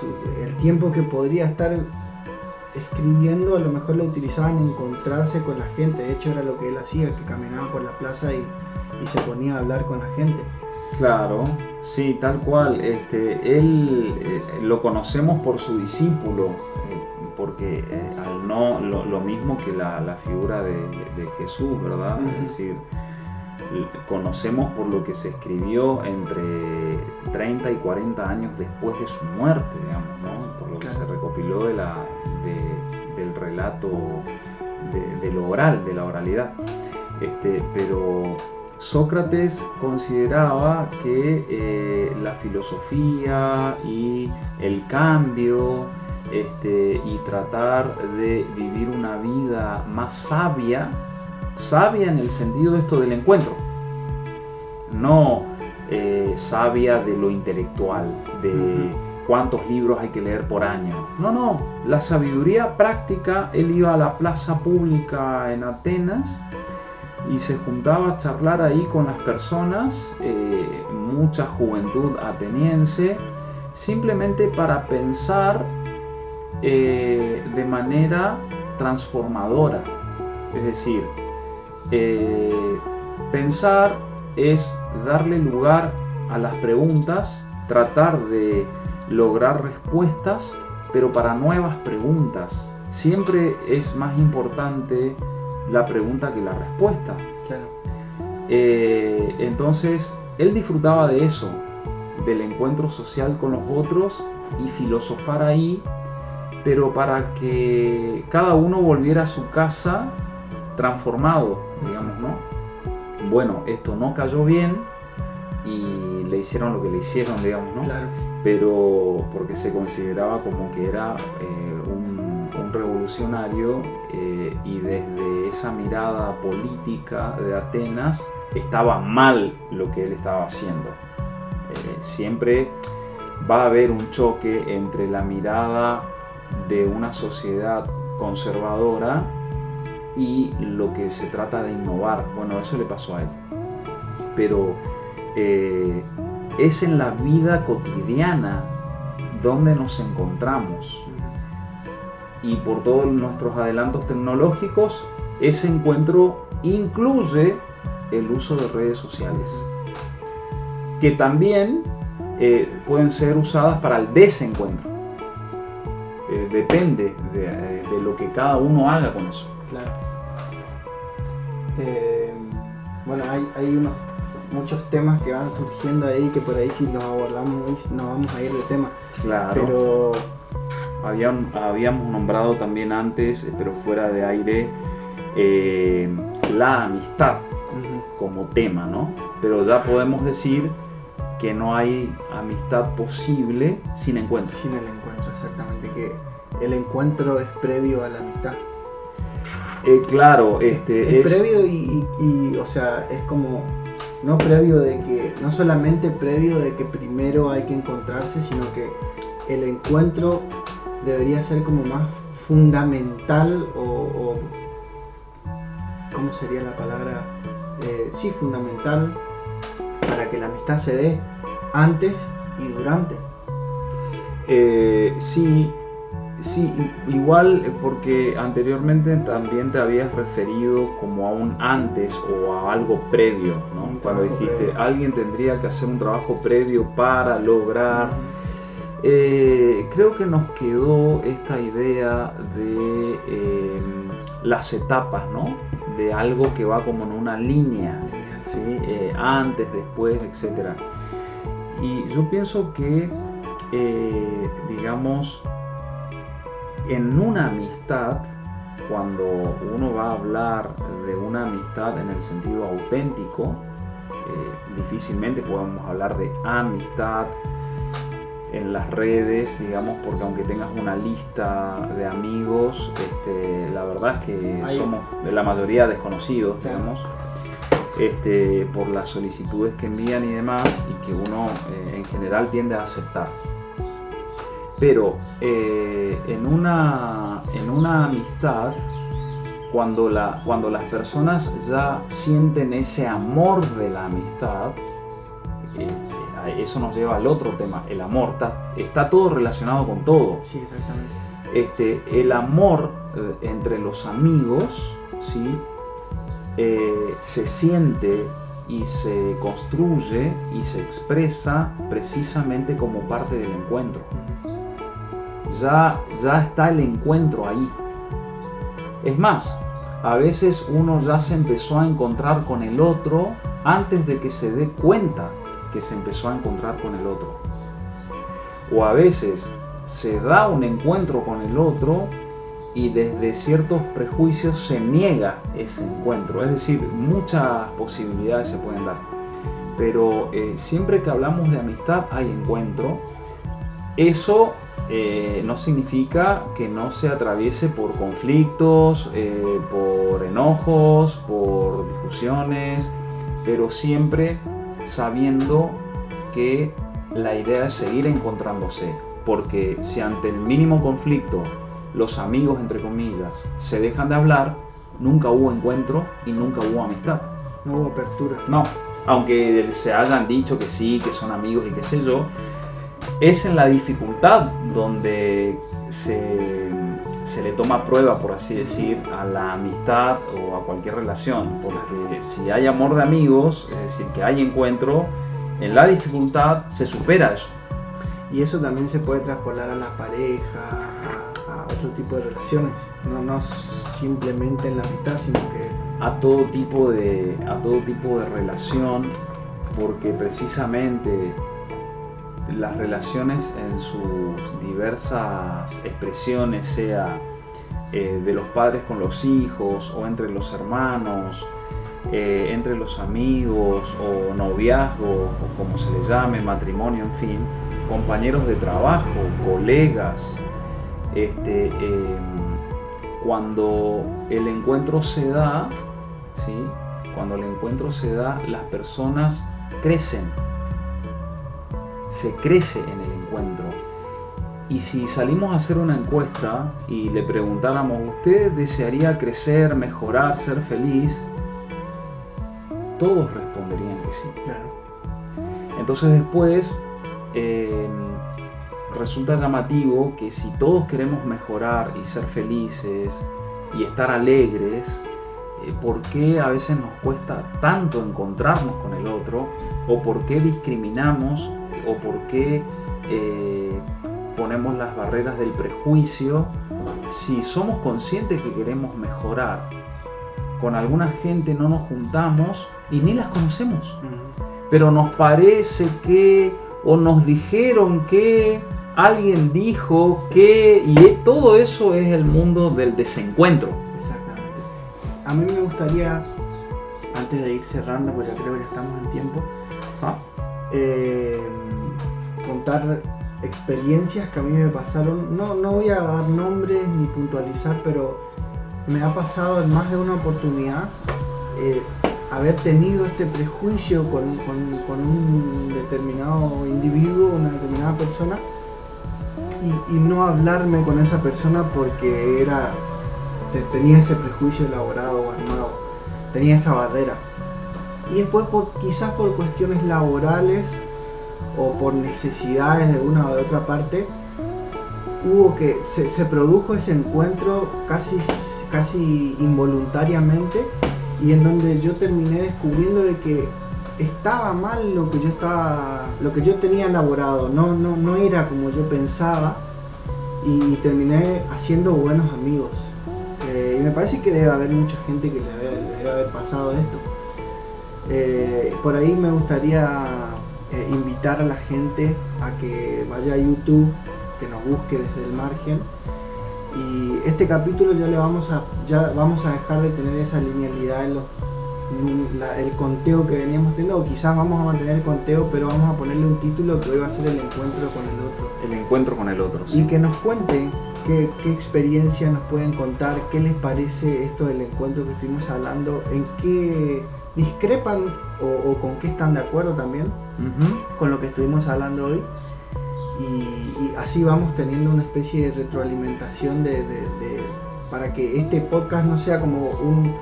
el tiempo que podría estar escribiendo a lo mejor lo utilizaba en encontrarse con la gente. De hecho era lo que él hacía, que caminaba por la plaza y, se ponía a hablar con la gente. Claro, sí, tal cual. Este, él eh, lo conocemos por su discípulo, eh, porque eh, al no lo, mismo que la, figura de, Jesús, ¿verdad? Es decir, conocemos por lo que se escribió entre 30 y 40 años después de su muerte, digamos, ¿no? Por lo que se recopiló de la, del relato de, lo oral, de la oralidad. Este, pero Sócrates consideraba que eh, la filosofía y el cambio este, y tratar de vivir una vida más sabia, sabia en el sentido de esto del encuentro, no eh, sabia de lo intelectual, de cuántos libros hay que leer por año. No, no, la sabiduría práctica, él iba a la plaza pública en Atenas y se juntaba a charlar ahí con las personas, eh, mucha juventud ateniense, simplemente para pensar eh, de manera transformadora. Es decir, eh, pensar es darle lugar a las preguntas, tratar de lograr respuestas, pero para nuevas preguntas. Siempre es más importante la pregunta que la respuesta. Eh, entonces, él disfrutaba de eso, del encuentro social con los otros y filosofar ahí, pero para que cada uno volviera a su casa transformado, digamos, ¿no? Bueno, esto no cayó bien, y le hicieron lo que le hicieron, digamos, ¿no? Pero porque se consideraba como que era eh, un, revolucionario eh, y desde esa mirada política de Atenas estaba mal lo que él estaba haciendo. Eh, siempre va a haber un choque entre la mirada de una sociedad conservadora y lo que se trata de innovar. Bueno, eso le pasó a él. Pero eh, es en la vida cotidiana donde nos encontramos. Y por todos nuestros adelantos tecnológicos, ese encuentro incluye el uso de redes sociales, que también eh, pueden ser usadas para el desencuentro. Eh, depende de, lo que cada uno haga con eso. Claro. bueno, hay, hay unos muchos temas que van surgiendo ahí que por ahí si los abordamos nos vamos a ir de tema. Claro. Pero habíamos nombrado también antes, eh, pero fuera de aire, eh, la amistad como tema, ¿no? Pero ya podemos decir que no hay amistad posible sin encuentro. Sin el encuentro, exactamente, que el encuentro es previo a la amistad. Eh, claro, este es, previo y, o sea, es como no previo de que, no solamente previo de que primero hay que encontrarse, sino que el encuentro debería ser como más fundamental o, ¿cómo sería la palabra? Eh, sí, fundamental para que la amistad se dé antes y durante. Eh, sí, sí, igual eh, porque anteriormente también te habías referido como a un antes o a algo previo, ¿no? Cuando dijiste alguien tendría que hacer un trabajo previo para lograr. Eh, creo que nos quedó esta idea de em, las etapas, ¿no? De algo que va como en una línea, ¿sí? antes, después, etc. Y yo pienso que eh, digamos, en una amistad, cuando uno va a hablar de una amistad en el sentido auténtico, eh, difícilmente podemos hablar de amistad en las redes, digamos, porque aunque tengas una lista de amigos, este, la verdad es que somos de la mayoría desconocidos, digamos, este, por las solicitudes que envían y demás, y que uno eh, en general tiende a aceptar. Pero eh, en, una, en una amistad, cuando, la, cuando las personas ya sienten ese amor de la amistad, eh, eh, eso nos lleva al otro tema, el amor. Está, todo relacionado con todo. Sí, exactamente. Este, el amor entre los amigos, ¿sí? se siente y se construye y se expresa precisamente como parte del encuentro ya, ya está el encuentro ahí. Es más, a veces uno ya se empezó a encontrar con el otro antes de que se dé cuenta que se empezó a encontrar con el otro. O a veces se da un encuentro con el otro y desde ciertos prejuicios se niega ese encuentro. Es decir, muchas posibilidades se pueden dar. Pero eh, siempre que hablamos de amistad hay encuentro. Eso eh, no significa que no se atraviese por conflictos, eh, por enojos, por discusiones, pero siempre sabiendo que la idea es seguir encontrándose, porque si ante el mínimo conflicto los amigos, entre comillas, se dejan de hablar, nunca hubo encuentro y nunca hubo amistad. No hubo apertura. No, aunque se hayan dicho que sí, que son amigos y qué sé yo, es en la dificultad donde se, le toma prueba, por así decir, a la amistad o a cualquier relación. Porque si hay amor de amigos, es decir, que hay encuentro, en la dificultad se supera eso. Y eso también se puede traspolar a la pareja, a, otro tipo de relaciones, no, no simplemente en la amistad, sino que a todo tipo de a todo tipo de relación, porque precisamente las relaciones en sus diversas expresiones, sea eh, de los padres con los hijos o entre los hermanos, eh, entre los amigos o noviazgo o como se le llame, matrimonio, en fin, compañeros de trabajo, colegas, este, em, cuando el encuentro se da, ¿sí? cuando el encuentro se da, las personas crecen se crece en el encuentro. Y si salimos a hacer una encuesta y le preguntáramos, ¿usted desearía crecer, mejorar, ser feliz? Todos responderían que sí. Entonces después em, resulta llamativo que si todos queremos mejorar y ser felices y estar alegres, eh, ¿por qué a veces nos cuesta tanto encontrarnos con el otro? ¿O por qué discriminamos o por qué eh, ponemos las barreras del prejuicio si somos conscientes que queremos mejorar. Con alguna gente no nos juntamos y ni las conocemos. Pero nos parece que, o nos dijeron que, alguien dijo que, y todo eso es el mundo del desencuentro. A mí me gustaría, antes de ir cerrando, pues ya creo que ya estamos en tiempo, ¿Ah? eh, contar experiencias que a mí me pasaron. No, no voy a dar nombres ni puntualizar, pero me ha pasado en más de una oportunidad eh, haber tenido este prejuicio con, un determinado individuo, una determinada persona, y, no hablarme con esa persona porque era tenía ese prejuicio elaborado o armado, tenía esa barrera. Y después quizás por cuestiones laborales o por necesidades de una o de otra parte, hubo que, se, se produjo ese encuentro casi, casi involuntariamente y en donde yo terminé descubriendo de que estaba mal lo que yo estaba lo que yo tenía elaborado no no no era como yo pensaba y terminé haciendo buenos amigos eh, y me parece que debe haber mucha gente que le debe, haber pasado esto eh, por ahí me gustaría eh, invitar a la gente a que vaya a YouTube que nos busque desde el margen y este capítulo ya le vamos a ya vamos a dejar de tener esa linealidad en los el conteo que veníamos teniendo, o quizás vamos a mantener el conteo, pero vamos a ponerle un título que hoy va a ser el encuentro con el otro. El encuentro con el otro. Y que nos cuente qué, experiencia nos pueden contar, qué les parece esto del encuentro que estuvimos hablando, en qué discrepan o, con qué están de acuerdo también con lo que estuvimos hablando hoy. Y, así vamos teniendo una especie de retroalimentación de, para que este podcast no sea como un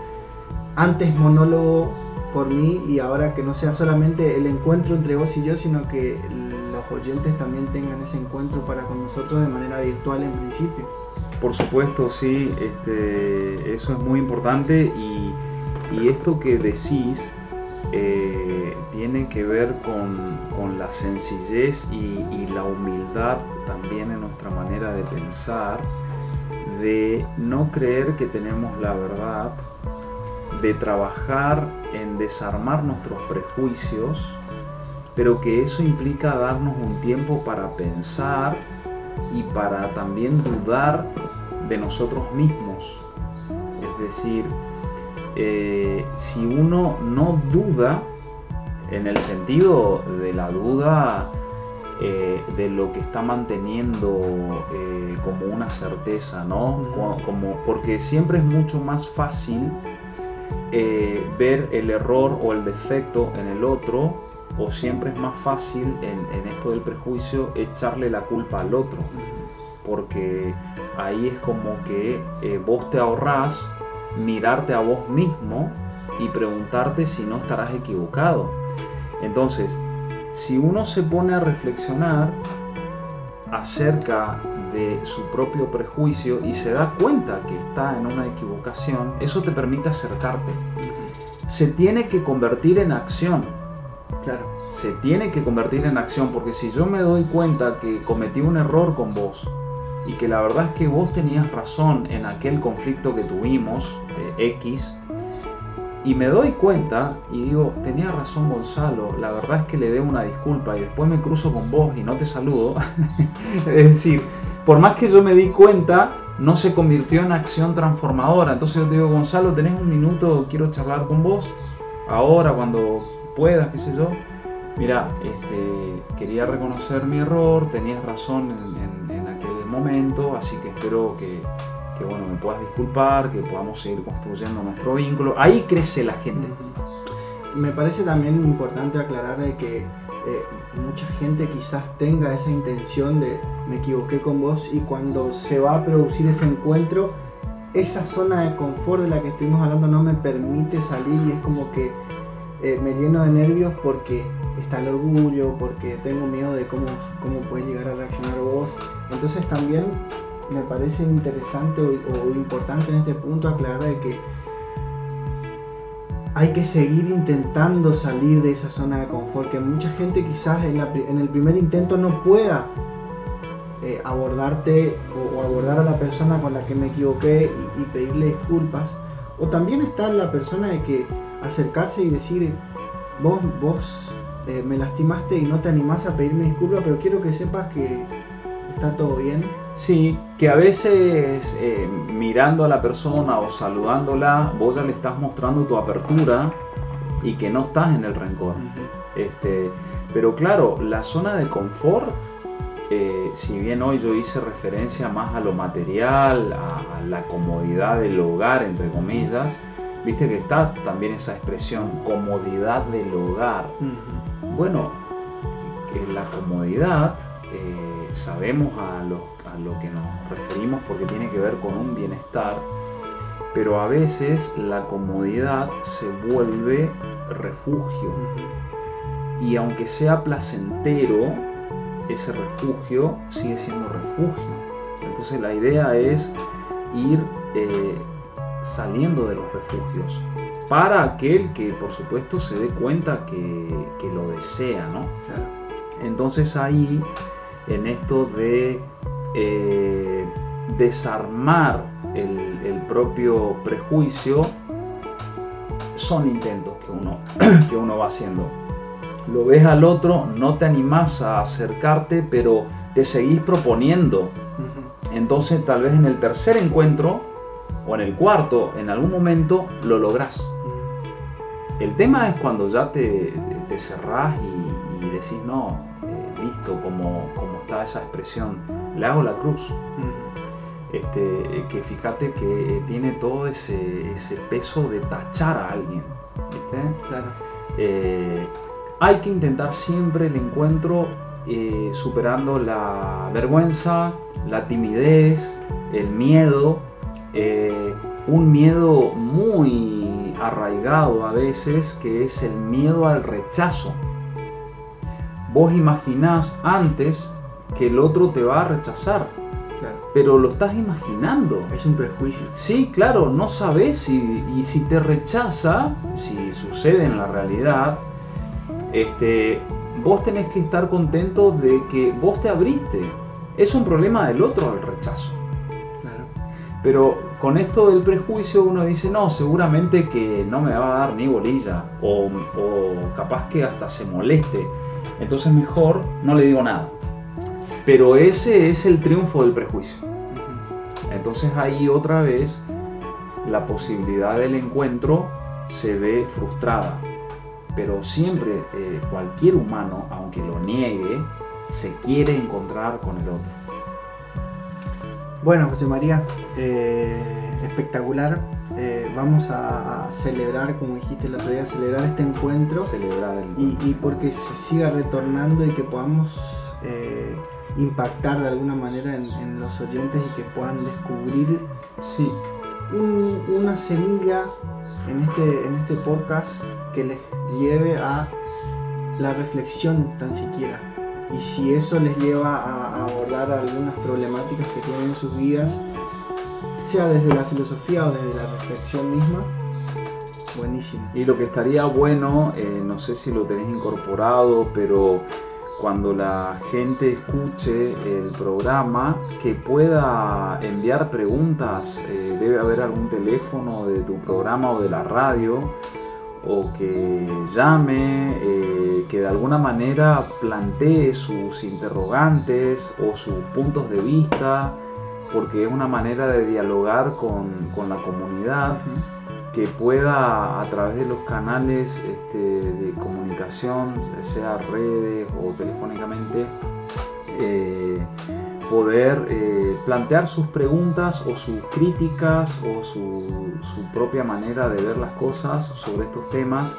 antes monólogo por mí y ahora que no sea solamente el encuentro entre vos y yo, sino que oyentes también tengan ese encuentro para con nosotros de manera virtual en principio. Por supuesto, sí, este, eso es muy importante y, esto que decís eh, tiene que ver con, la sencillez y, y la humildad también en nuestra manera de pensar, de no creer que tenemos la verdad de trabajar en desarmar nuestros prejuicios, pero que eso implica darnos un tiempo para pensar y para también dudar de nosotros mismos. Es decir, eh, si uno no duda, en el sentido de la duda eh, de lo que está manteniendo eh, como una certeza, ¿no? Como, porque siempre es mucho más fácil ver el error o el defecto en el otro o siempre es más fácil en, esto del prejuicio echarle la culpa al otro porque ahí es como que eh, vos te ahorrás mirarte a vos mismo y preguntarte si no estarás equivocado entonces si uno se pone a reflexionar acerca de su propio prejuicio y se da cuenta que está en una equivocación, eso te permite acercarte. Se tiene que convertir en acción. Se tiene que convertir en acción porque si yo me doy cuenta que cometí un error con vos y que la verdad es que vos tenías razón en aquel conflicto que tuvimos, eh, X, y me doy cuenta y digo, tenía razón Gonzalo, la verdad es que le debo una disculpa y después me cruzo con vos y no te saludo. es decir, por más que yo me di cuenta, no se convirtió en acción transformadora. Entonces yo te digo, Gonzalo, tenés un minuto, quiero charlar con vos, ahora, cuando puedas, qué sé yo. Mira, este, quería reconocer mi error, tenías razón en, aquel momento, así que espero que, que bueno, me puedas disculpar, que podamos seguir construyendo nuestro vínculo. Ahí crece la gente. Me parece también importante aclarar de que eh, mucha gente quizás tenga esa intención de me equivoqué con vos y cuando se va a producir ese encuentro, esa zona de confort de la que estuvimos hablando no me permite salir y es como que eh, me lleno de nervios porque está el orgullo, porque tengo miedo de cómo, cómo puedes llegar a reaccionar vos. Entonces también me parece interesante o, importante en este punto aclarar de que hay que seguir intentando salir de esa zona de confort, que mucha gente quizás en, el primer intento no pueda eh, abordarte o, abordar a la persona con la que me equivoqué y, pedirle disculpas. O también está la persona de que acercarse y decir, vos, vos eh, me lastimaste y no te animás a pedirme disculpas, pero quiero que sepas que está todo bien Sí, que a veces eh, mirando a la persona o saludándola, vos ya le estás mostrando tu apertura y que no estás en el rencor. este, pero claro, la zona de confort, eh, si bien hoy yo hice referencia más a lo material, a, la comodidad del hogar, entre comillas, viste que está también esa expresión, comodidad del hogar. Bueno, la comodidad eh, sabemos a lo, a lo que nos referimos porque tiene que ver con un bienestar, pero a veces la comodidad se vuelve refugio. Y aunque sea placentero, ese refugio sigue siendo refugio. Entonces la idea es ir eh, saliendo de los refugios para aquel que por supuesto se dé cuenta que, lo desea, ¿no? Entonces ahí, en esto de eh, desarmar el, propio prejuicio, son intentos que uno, que uno va haciendo. Lo ves al otro, no te animas a acercarte, pero te seguís proponiendo. Entonces tal vez en el tercer encuentro o en el cuarto, en algún momento lo lográs. El tema es cuando ya te, te cerrás y, decís, no, eh, listo, como, como está esa expresión, le hago la cruz. Este, que fíjate que tiene todo ese, peso de tachar a alguien. Claro. Eh, hay que intentar siempre el encuentro eh, superando la vergüenza, la timidez, el miedo, eh, un miedo muy arraigado a veces que es el miedo al rechazo. Vos imaginás antes que el otro te va a rechazar, pero lo estás imaginando. Es un prejuicio. Sí, claro, no sabes si, y si te rechaza, si sucede en la realidad, este, vos tenés que estar contento de que vos te abriste. Es un problema del otro el rechazo. Pero con esto del prejuicio uno dice, no, seguramente que no me va a dar ni bolilla, o, capaz que hasta se moleste. Entonces mejor no le digo nada. Pero ese es el triunfo del prejuicio. Entonces ahí otra vez la posibilidad del encuentro se ve frustrada. Pero siempre eh, cualquier humano, aunque lo niegue, se quiere encontrar con el otro. Bueno, José María, eh, espectacular. Eh, vamos a, celebrar, como dijiste el otro día, celebrar este encuentro. Celebrar Y, y, porque se siga retornando y que podamos eh, impactar de alguna manera en, los oyentes y que puedan descubrir sí. una semilla en este, en este podcast que les lleve a la reflexión tan siquiera y si eso les lleva a, abordar algunas problemáticas que tienen en sus vidas, sea desde la filosofía o desde la reflexión misma, buenísimo. Y lo que estaría bueno, eh, no sé si lo tenés incorporado, pero cuando la gente escuche el programa, que pueda enviar preguntas, eh, debe haber algún teléfono de tu programa o de la radio o que llame, eh, que de alguna manera plantee sus interrogantes o sus puntos de vista, porque es una manera de dialogar con, la comunidad, que pueda a través de los canales este, de comunicación, sea redes o telefónicamente, eh, poder eh, plantear sus preguntas o sus críticas o su, propia manera de ver las cosas sobre estos temas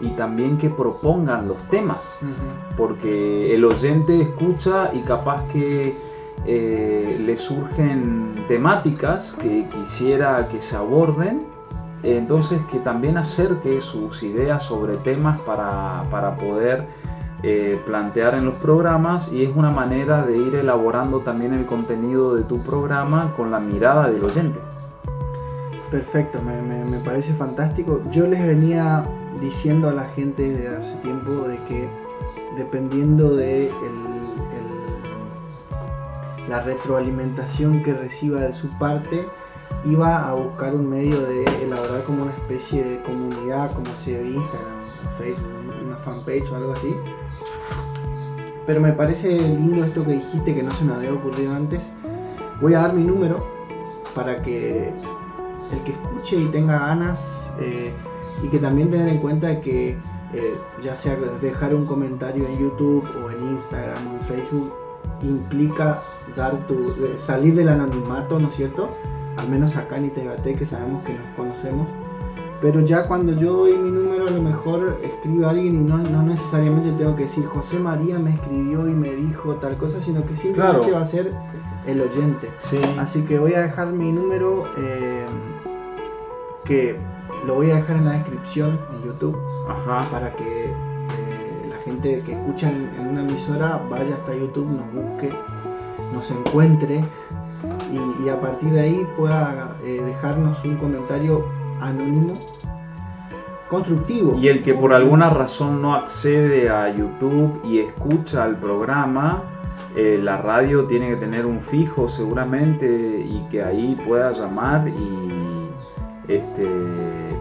y también que propongan los temas, porque el oyente escucha y capaz que eh, le surgen temáticas que quisiera que se aborden, entonces que también acerque sus ideas sobre temas para, para poder eh, plantear en los programas y es una manera de ir elaborando también el contenido de tu programa con la mirada del oyente. Perfecto, me, parece fantástico. Yo les venía diciendo a la gente hace tiempo de que dependiendo de la retroalimentación que reciba de su parte, iba a buscar un medio de elaborar como una especie de comunidad, como se ve Instagram, Facebook, una fanpage o algo así, pero me parece lindo esto que dijiste que no se me había ocurrido antes. Voy a dar mi número para que el que escuche y tenga ganas eh, y que también tener en cuenta que eh, ya sea dejar un comentario en YouTube o en Instagram o en Facebook implica dar tu, salir del anonimato, ¿no es cierto? Al menos acá en Itebate que sabemos que nos conocemos. Pero ya cuando yo doy mi número, a lo mejor escribe alguien y no, no necesariamente tengo que decir José María me escribió y me dijo tal cosa, sino que simplemente va a ser el oyente. Así que voy a dejar mi número eh, que lo voy a dejar en la descripción en YouTube para que eh, la gente que escucha en, una emisora vaya hasta YouTube, nos busque, nos encuentre y, a partir de ahí pueda eh, dejarnos un comentario anónimo constructivo. Y el que por alguna razón no accede a YouTube y escucha el programa, eh, la radio tiene que tener un fijo seguramente y que ahí pueda llamar y este,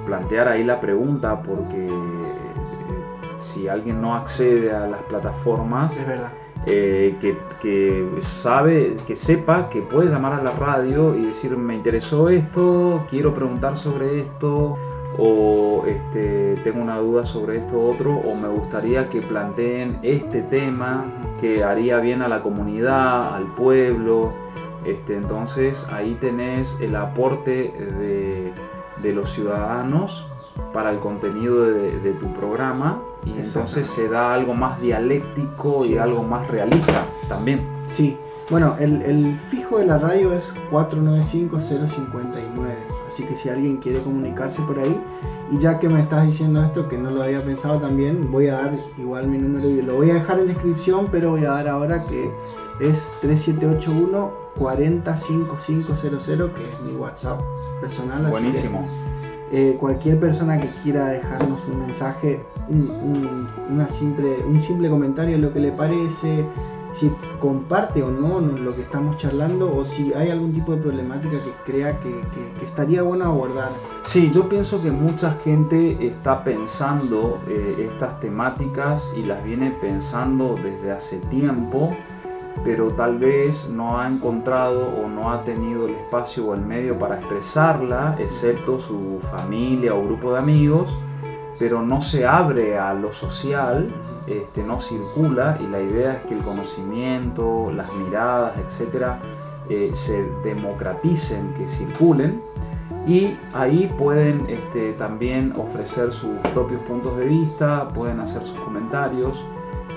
plantear ahí la pregunta porque eh, si alguien no accede a las plataformas, eh, que, sabe, que sepa que puede llamar a la radio y decir me interesó esto, quiero preguntar sobre esto, o este, tengo una duda sobre esto otro, o me gustaría que planteen este tema que haría bien a la comunidad, al pueblo. Este, entonces ahí tenés el aporte de, de los ciudadanos para el contenido de, tu programa y entonces se da algo más dialéctico y algo más realista también. Sí, bueno, el, fijo de la radio es 495-059, así que si alguien quiere comunicarse por ahí, y ya que me estás diciendo esto, que no lo había pensado también, voy a dar igual mi número y lo voy a dejar en descripción, pero voy a dar ahora que es 3781 405500, que es mi WhatsApp personal. Buenísimo. Eh, cualquier persona que quiera dejarnos un mensaje, un, simple, un simple comentario, lo que le parece, si comparte o no lo que estamos charlando o si hay algún tipo de problemática que crea que, estaría bueno abordar. Sí, yo pienso que mucha gente está pensando eh, estas temáticas y las viene pensando desde hace tiempo pero tal vez no ha encontrado o no ha tenido el espacio o el medio para expresarla, excepto su familia o grupo de amigos, pero no se abre a lo social, este, no circula y la idea es que el conocimiento, las miradas, etcétera, eh, se democraticen, que circulen y ahí pueden este, también ofrecer sus propios puntos de vista, pueden hacer sus comentarios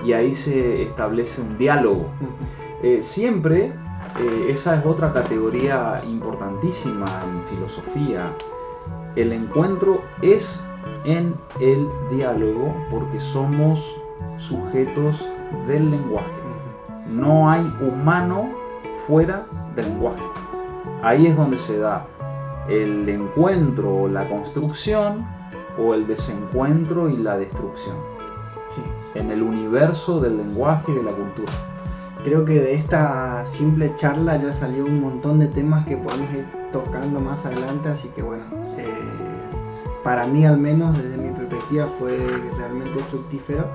y ahí se establece un diálogo. Eh, siempre, eh, esa es otra categoría importantísima en filosofía, el encuentro es en el diálogo porque somos sujetos del lenguaje. No hay humano fuera del lenguaje. Ahí es donde se da el encuentro o la construcción o el desencuentro y la destrucción en el universo del lenguaje y de la cultura. Creo que de esta simple charla ya salió un montón de temas que podemos ir tocando más adelante, así que bueno, eh, para mí al menos desde mi perspectiva fue realmente fructífero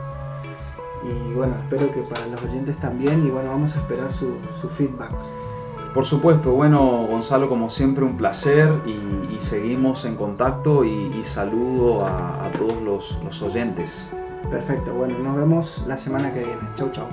y bueno, espero que para los oyentes también y bueno, vamos a esperar su, feedback. Por supuesto, bueno Gonzalo, como siempre un placer y, seguimos en contacto y, saludo a, todos los oyentes. Perfecto, bueno, nos vemos la semana que viene. Chau, chau.